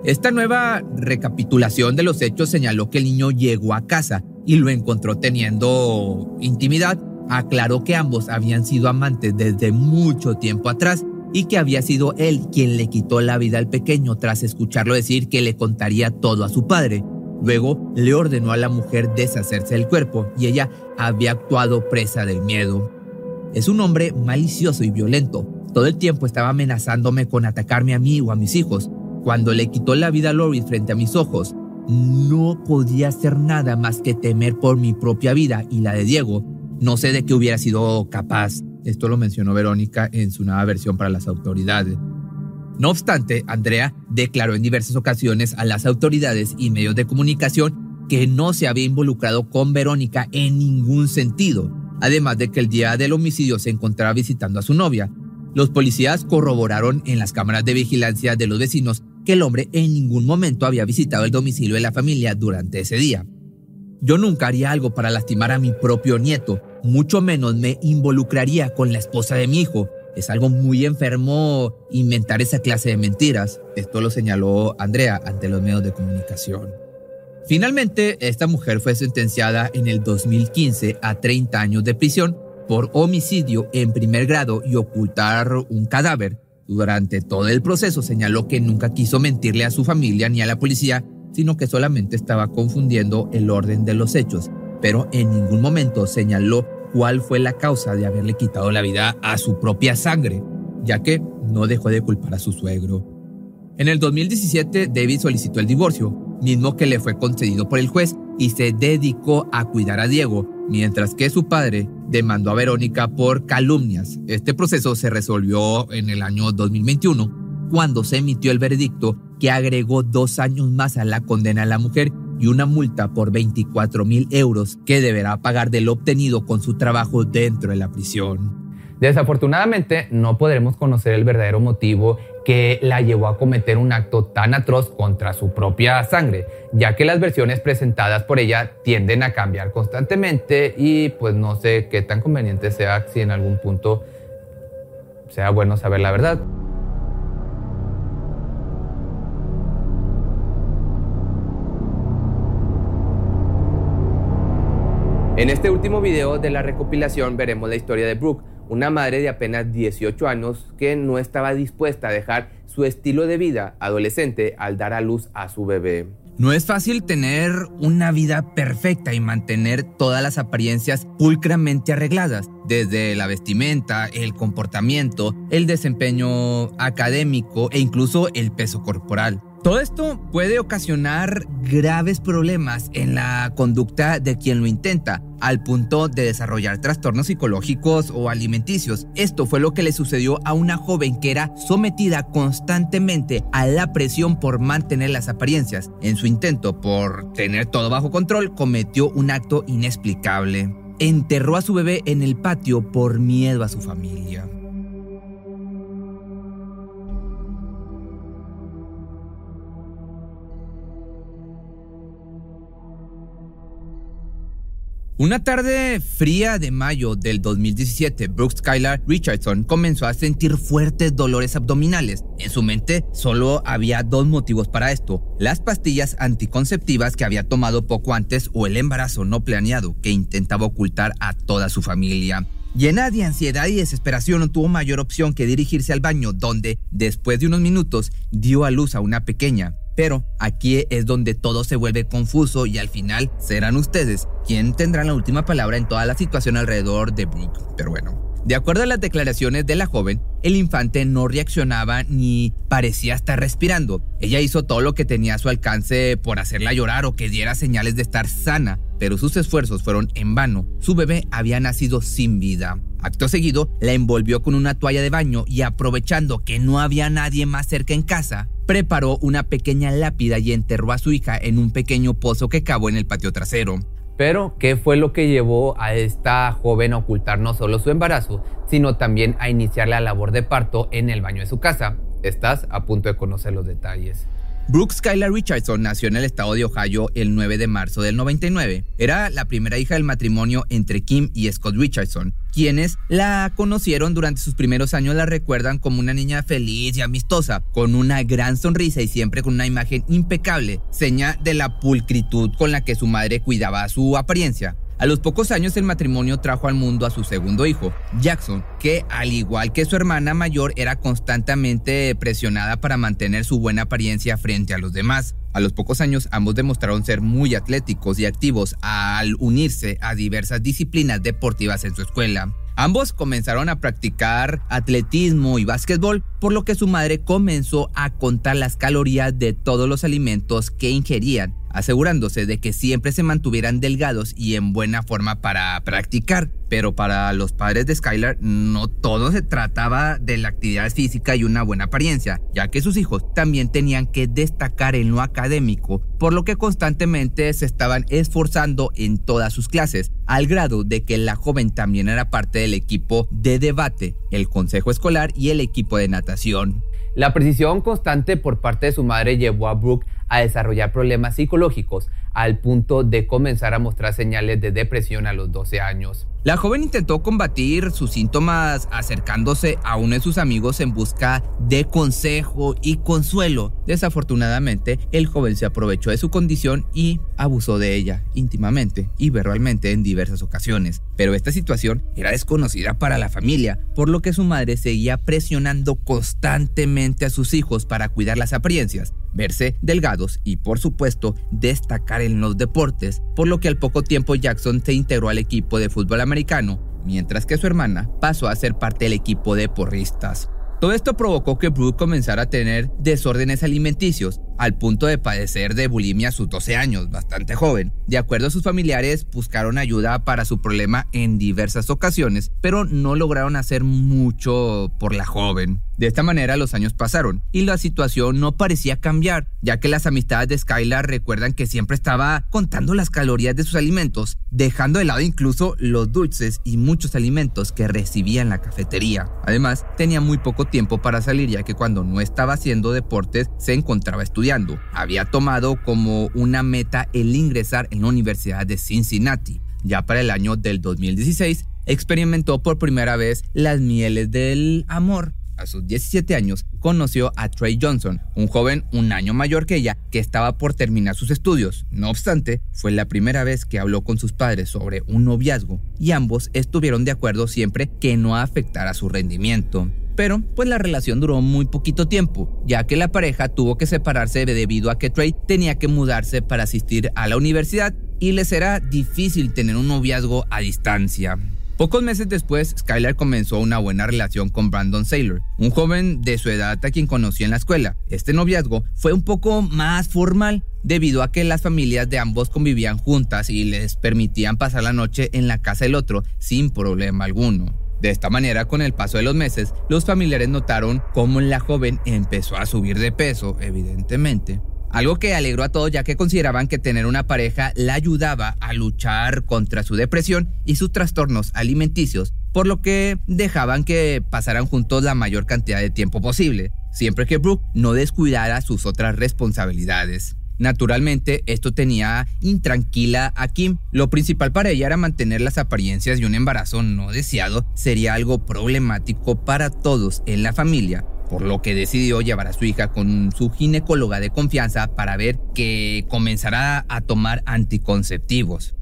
D: Esta nueva recapitulación de los hechos señaló que el niño llegó a casa y lo encontró teniendo intimidad. Aclaró que ambos habían sido amantes desde mucho tiempo atrás y que había sido él quien le quitó la vida al pequeño tras escucharlo decir que le contaría todo a su padre. Luego le ordenó a la mujer deshacerse del cuerpo y ella había actuado presa del miedo. Es un hombre malicioso y violento. Todo el tiempo estaba amenazándome con atacarme a mí o a mis hijos. Cuando le quitó la vida a Loris frente a mis ojos, no podía hacer nada más que temer por mi propia vida y la de Diego. No sé de qué hubiera sido capaz. Esto lo mencionó Verónica en su nueva versión para las autoridades. No obstante, Andrea declaró en diversas ocasiones a las autoridades y medios de comunicación que no se había involucrado con Verónica en ningún sentido, además de que el día del homicidio se encontraba visitando a su novia. Los policías corroboraron en las cámaras de vigilancia de los vecinos que el hombre en ningún momento había visitado el domicilio de la familia durante ese día. Yo nunca haría algo para lastimar a mi propio nieto, mucho menos me involucraría con la esposa de mi hijo. Es algo muy enfermo inventar esa clase de mentiras. Esto lo señaló Andrea ante los medios de comunicación. Finalmente, esta mujer fue sentenciada en el 2015 a 30 años de prisión por homicidio en primer grado y ocultar un cadáver, durante todo el proceso señaló que nunca quiso mentirle a su familia ni a la policía, sino que solamente estaba confundiendo el orden de los hechos, pero en ningún momento señaló cuál fue la causa de haberle quitado la vida a su propia sangre, ya que no dejó de culpar a su suegro. En el 2017, David solicitó el divorcio, mismo que le fue concedido por el juez, y se dedicó a cuidar a Diego, mientras que su padre demandó a Verónica por calumnias. Este proceso se resolvió en el año 2021, cuando se emitió el veredicto que agregó dos años más a la condena a la mujer y una multa por 24 mil euros que deberá pagar del obtenido con su trabajo dentro de la prisión.
B: Desafortunadamente no podremos conocer el verdadero motivo que la llevó a cometer un acto tan atroz contra su propia sangre, ya que las versiones presentadas por ella tienden a cambiar constantemente y pues no sé qué tan conveniente sea si en algún punto sea bueno saber la verdad. En este último video de la recopilación veremos la historia de Brooke, una madre de apenas 18 años que no estaba dispuesta a dejar su estilo de vida adolescente al dar a luz a su bebé.
D: No es fácil tener una vida perfecta y mantener todas las apariencias pulcramente arregladas, desde la vestimenta, el comportamiento, el desempeño académico e incluso el peso corporal. Todo esto puede ocasionar graves problemas en la conducta de quien lo intenta, al punto de desarrollar trastornos psicológicos o alimenticios. Esto fue lo que le sucedió a una joven que era sometida constantemente a la presión por mantener las apariencias. En su intento por tener todo bajo control, cometió un acto inexplicable. Enterró a su bebé en el patio por miedo a su familia. Una tarde fría de mayo del 2017, Brooke Skylar Richardson comenzó a sentir fuertes dolores abdominales. En su mente solo había dos motivos para esto, las pastillas anticonceptivas que había tomado poco antes o el embarazo no planeado que intentaba ocultar a toda su familia. Llena de ansiedad y desesperación, no tuvo mayor opción que dirigirse al baño, donde, después de unos minutos, dio a luz a una pequeña. Pero aquí es donde todo se vuelve confuso y al final serán ustedes quien tendrán la última palabra en toda la situación alrededor de Brooke. Pero bueno, de acuerdo a las declaraciones de la joven, el infante no reaccionaba ni parecía estar respirando. Ella hizo todo lo que tenía a su alcance por hacerla llorar o que diera señales de estar sana, pero sus esfuerzos fueron en vano. Su bebé había nacido sin vida. Acto seguido, la envolvió con una toalla de baño y aprovechando que no había nadie más cerca en casa, preparó una pequeña lápida y enterró a su hija en un pequeño pozo que cavó en el patio trasero.
B: Pero, ¿qué fue lo que llevó a esta joven a ocultar no solo su embarazo, sino también a iniciar la labor de parto en el baño de su casa? Estás a punto de conocer los detalles.
D: Brooke Skylar Richardson nació en el estado de Ohio el 9 de marzo del 99. Era la primera hija del matrimonio entre Kim y Scott Richardson. Quienes la conocieron durante sus primeros años la recuerdan como una niña feliz y amistosa, con una gran sonrisa y siempre con una imagen impecable, seña de la pulcritud con la que su madre cuidaba su apariencia. A los pocos años el matrimonio trajo al mundo a su segundo hijo, Jackson, que al igual que su hermana mayor era constantemente presionada para mantener su buena apariencia frente a los demás. A los pocos años ambos demostraron ser muy atléticos y activos al unirse a diversas disciplinas deportivas en su escuela. Ambos comenzaron a practicar atletismo y básquetbol, por lo que su madre comenzó a contar las calorías de todos los alimentos que ingerían asegurándose de que siempre se mantuvieran delgados y en buena forma para practicar. Pero para los padres de Skylar no todo se trataba de la actividad física y una buena apariencia, ya que sus hijos también tenían que destacar en lo académico, por lo que constantemente se estaban esforzando en todas sus clases, al grado de que la joven también era parte del equipo de debate, el consejo escolar y el equipo de natación.
B: La precisión constante por parte de su madre llevó a Brooke a desarrollar problemas psicológicos al punto de comenzar a mostrar señales de depresión a los 12 años.
D: La joven intentó combatir sus síntomas acercándose a uno de sus amigos en busca de consejo y consuelo. Desafortunadamente, el joven se aprovechó de su condición y abusó de ella íntimamente y verbalmente en diversas ocasiones. Pero esta situación era desconocida para la familia, por lo que su madre seguía presionando constantemente a sus hijos para cuidar las apariencias, verse delgados y por supuesto destacar en los deportes, por lo que al poco tiempo Jackson se integró al equipo de fútbol americano, mientras que su hermana pasó a ser parte del equipo de porristas. Todo esto provocó que Brooke comenzara a tener desórdenes alimenticios, al punto de padecer de bulimia a sus 12 años, bastante joven. De acuerdo a sus familiares, buscaron ayuda para su problema en diversas ocasiones, pero no lograron hacer mucho por la joven. De esta manera los años pasaron y la situación no parecía cambiar, ya que las amistades de Skylar recuerdan que siempre estaba contando las calorías de sus alimentos, dejando de lado incluso los dulces y muchos alimentos que recibía en la cafetería. Además, tenía muy poco tiempo para salir ya que cuando no estaba haciendo deportes se encontraba estudiando. Había tomado como una meta el ingresar en la Universidad de Cincinnati. Ya para el año del 2016, experimentó por primera vez las mieles del amor a sus 17 años, conoció a Trey Johnson, un joven un año mayor que ella que estaba por terminar sus estudios. No obstante, fue la primera vez que habló con sus padres sobre un noviazgo y ambos estuvieron de acuerdo siempre que no afectara su rendimiento. Pero, pues la relación duró muy poquito tiempo, ya que la pareja tuvo que separarse debido a que Trey tenía que mudarse para asistir a la universidad y les era difícil tener un noviazgo a distancia. Pocos meses después, Skylar comenzó una buena relación con Brandon Saylor, un joven de su edad a quien conoció en la escuela. Este noviazgo fue un poco más formal debido a que las familias de ambos convivían juntas y les permitían pasar la noche en la casa del otro sin problema alguno. De esta manera, con el paso de los meses, los familiares notaron cómo la joven empezó a subir de peso, evidentemente, algo que alegró a todos ya que consideraban que tener una pareja la ayudaba a luchar contra su depresión y sus trastornos alimenticios, por lo que dejaban que pasaran juntos la mayor cantidad de tiempo posible, siempre que Brooke no descuidara sus otras responsabilidades. Naturalmente, esto tenía intranquila a Kim. Lo principal para ella era mantener las apariencias y un embarazo no deseado sería algo problemático para todos en la familia, por lo que decidió llevar a su hija con su ginecóloga de confianza para ver que comenzará a tomar anticonceptivos.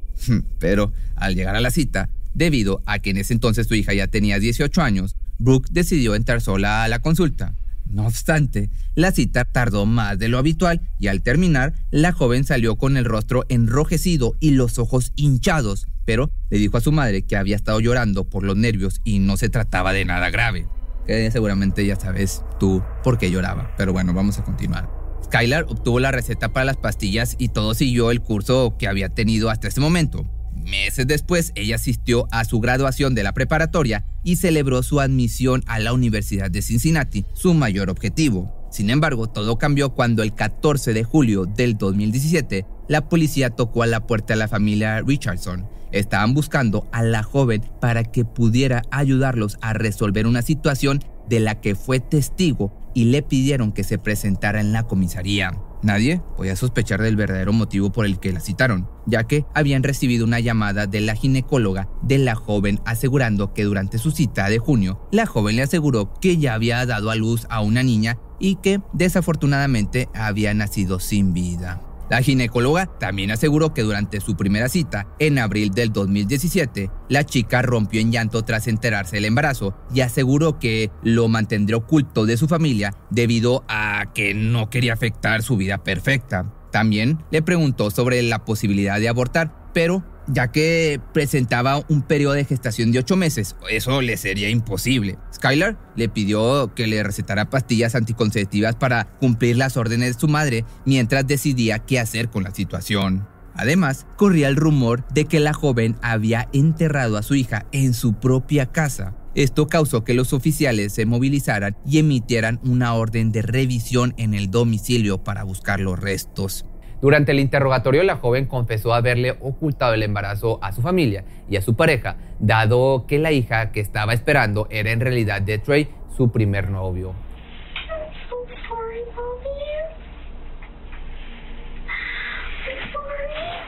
D: Pero al llegar a la cita, debido a que en ese entonces su hija ya tenía 18 años, Brooke decidió entrar sola a la consulta. No obstante, la cita tardó más de lo habitual y al terminar, la joven salió con el rostro enrojecido y los ojos hinchados, pero le dijo a su madre que había estado llorando por los nervios y no se trataba de nada grave. Que seguramente ya sabes tú por qué lloraba, pero bueno, vamos a continuar. Skylar obtuvo la receta para las pastillas y todo siguió el curso que había tenido hasta ese momento. Meses después, ella asistió a su graduación de la preparatoria y celebró su admisión a la Universidad de Cincinnati, su mayor objetivo. Sin embargo, todo cambió cuando el 14 de julio del 2017, la policía tocó a la puerta de la familia Richardson. Estaban buscando a la joven para que pudiera ayudarlos a resolver una situación de la que fue testigo y le pidieron que se presentara en la comisaría. Nadie podía sospechar del verdadero motivo por el que la citaron, ya que habían recibido una llamada de la ginecóloga de la joven asegurando que durante su cita de junio, la joven le aseguró que ya había dado a luz a una niña y que desafortunadamente había nacido sin vida. La ginecóloga también aseguró que durante su primera cita, en abril del 2017, la chica rompió en llanto tras enterarse del embarazo y aseguró que lo mantendría oculto de su familia debido a que no quería afectar su vida perfecta. También le preguntó sobre la posibilidad de abortar, pero ya que presentaba un periodo de gestación de ocho meses. Eso le sería imposible. Skylar le pidió que le recetara pastillas anticonceptivas para cumplir las órdenes de su madre mientras decidía qué hacer con la situación. Además, corría el rumor de que la joven había enterrado a su hija en su propia casa. Esto causó que los oficiales se movilizaran y emitieran una orden de revisión en el domicilio para buscar los restos.
B: Durante el interrogatorio, la joven confesó haberle ocultado el embarazo a su familia y a su pareja, dado que la hija que estaba esperando era en realidad de Trey, su primer novio.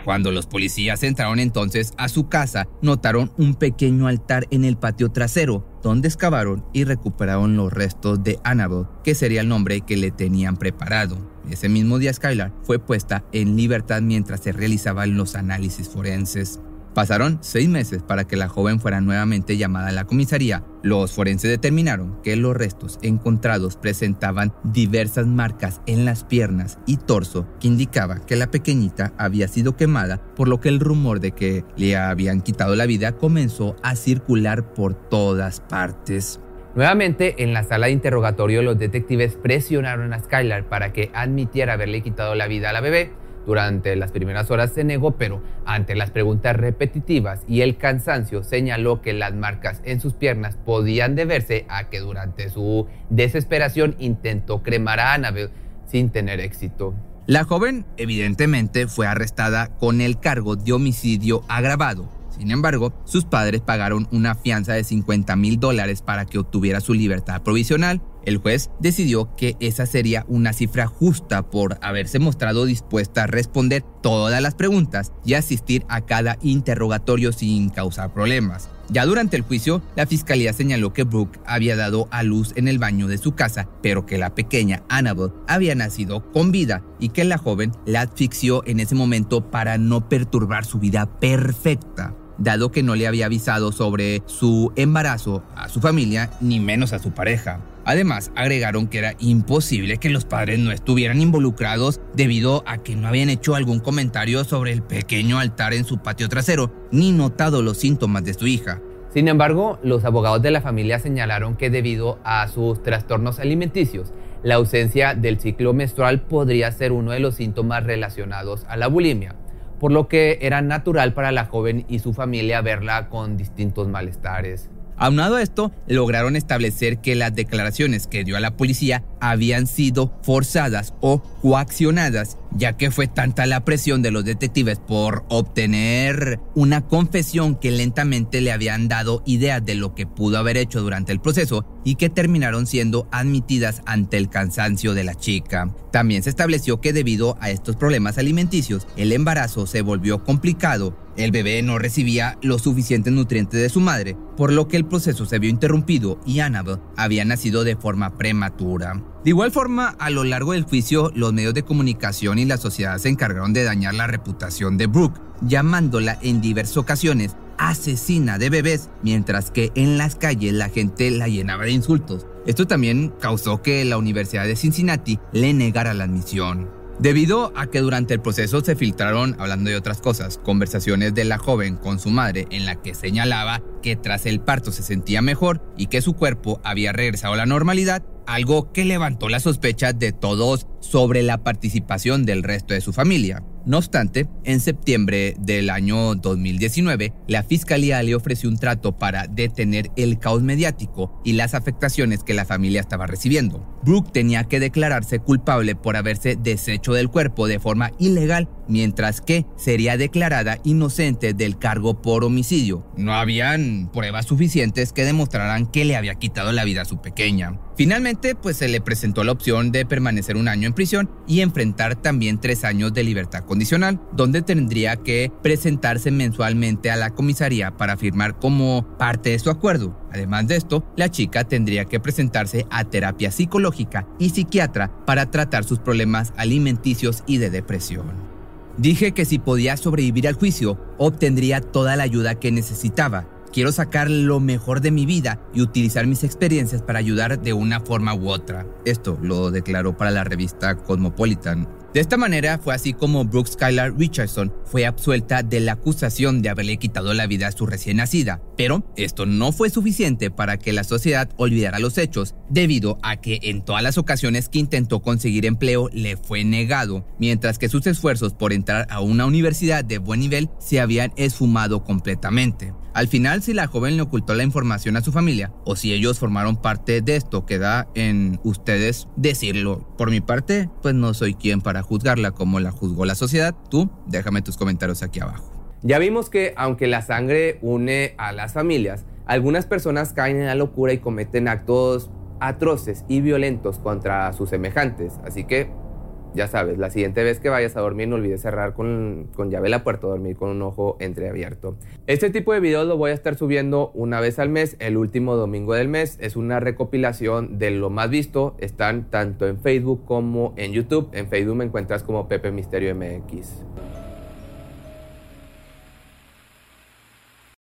D: Cuando los policías entraron entonces a su casa, notaron un pequeño altar en el patio trasero, donde excavaron y recuperaron los restos de Annabelle, que sería el nombre que le tenían preparado. Ese mismo día Skylar fue puesta en libertad mientras se realizaban los análisis forenses. Pasaron seis meses para que la joven fuera nuevamente llamada a la comisaría. Los forenses determinaron que los restos encontrados presentaban diversas marcas en las piernas y torso que indicaba que la pequeñita había sido quemada, por lo que el rumor de que le habían quitado la vida comenzó a circular por todas partes.
B: Nuevamente, en la sala de interrogatorio, los detectives presionaron a Skylar para que admitiera haberle quitado la vida a la bebé. Durante las primeras horas se negó, pero ante las preguntas repetitivas y el cansancio señaló que las marcas en sus piernas podían deberse a que durante su desesperación intentó cremar a Annabelle sin tener éxito.
D: La joven evidentemente fue arrestada con el cargo de homicidio agravado. Sin embargo, sus padres pagaron una fianza de 50 mil dólares para que obtuviera su libertad provisional el juez decidió que esa sería una cifra justa por haberse mostrado dispuesta a responder todas las preguntas y asistir a cada interrogatorio sin causar problemas. Ya durante el juicio, la fiscalía señaló que Brooke había dado a luz en el baño de su casa, pero que la pequeña Annabelle había nacido con vida y que la joven la asfixió en ese momento para no perturbar su vida perfecta dado que no le había avisado sobre su embarazo a su familia ni menos a su pareja. Además, agregaron que era imposible que los padres no estuvieran involucrados debido a que no habían hecho algún comentario sobre el pequeño altar en su patio trasero, ni notado los síntomas de su hija.
B: Sin embargo, los abogados de la familia señalaron que debido a sus trastornos alimenticios, la ausencia del ciclo menstrual podría ser uno de los síntomas relacionados a la bulimia, por lo que era natural para la joven y su familia verla con distintos malestares.
D: Aunado a esto, lograron establecer que las declaraciones que dio a la policía habían sido forzadas o coaccionadas ya que fue tanta la presión de los detectives por obtener una confesión que lentamente le habían dado ideas de lo que pudo haber hecho durante el proceso y que terminaron siendo admitidas ante el cansancio de la chica. También se estableció que debido a estos problemas alimenticios, el embarazo se volvió complicado el bebé no recibía los suficientes nutrientes de su madre, por lo que el proceso se vio interrumpido y Annabelle había nacido de forma prematura. De igual forma, a lo largo del juicio, los medios de comunicación y la sociedad se encargaron de dañar la reputación de Brooke, llamándola en diversas ocasiones asesina de bebés, mientras que en las calles la gente la llenaba de insultos. Esto también causó que la Universidad de Cincinnati le negara la admisión. Debido a que durante el proceso se filtraron, hablando de otras cosas, conversaciones de la joven con su madre en la que señalaba que tras el parto se sentía mejor y que su cuerpo había regresado a la normalidad, algo que levantó las sospechas de todos sobre la participación del resto de su familia. No obstante, en septiembre del año 2019, la Fiscalía le ofreció un trato para detener el caos mediático y las afectaciones que la familia estaba recibiendo. Brooke tenía que declararse culpable por haberse deshecho del cuerpo de forma ilegal, mientras que sería declarada inocente del cargo por homicidio. No habían pruebas suficientes que demostraran que le había quitado la vida a su pequeña. Finalmente, pues se le presentó la opción de permanecer un año en prisión y enfrentar también tres años de libertad condicional, donde tendría que presentarse mensualmente a la comisaría para firmar como parte de su acuerdo. Además de esto, la chica tendría que presentarse a terapia psicológica y psiquiatra para tratar sus problemas alimenticios y de depresión. Dije que si podía sobrevivir al juicio, obtendría toda la ayuda que necesitaba, Quiero sacar lo mejor de mi vida y utilizar mis experiencias para ayudar de una forma u otra. Esto lo declaró para la revista Cosmopolitan. De esta manera fue así como Brooke Skylar Richardson fue absuelta de la acusación de haberle quitado la vida a su recién nacida. Pero esto no fue suficiente para que la sociedad olvidara los hechos, debido a que en todas las ocasiones que intentó conseguir empleo le fue negado, mientras que sus esfuerzos por entrar a una universidad de buen nivel se habían esfumado completamente. Al final, si la joven le ocultó la información a su familia o si ellos formaron parte de esto, queda en ustedes decirlo. Por mi parte, pues no soy quien para juzgarla como la juzgó la sociedad. Tú, déjame tus comentarios aquí abajo.
B: Ya vimos que aunque la sangre une a las familias, algunas personas caen en la locura y cometen actos atroces y violentos contra sus semejantes. Así que ya sabes, la siguiente vez que vayas a dormir no olvides cerrar con, llave la puerta, dormir con un ojo entreabierto. Este tipo de videos lo voy a estar subiendo una vez al mes, el último domingo del mes. Es una recopilación de lo más visto. Están tanto en Facebook como en YouTube. En Facebook me encuentras como Pepe Misterio MX.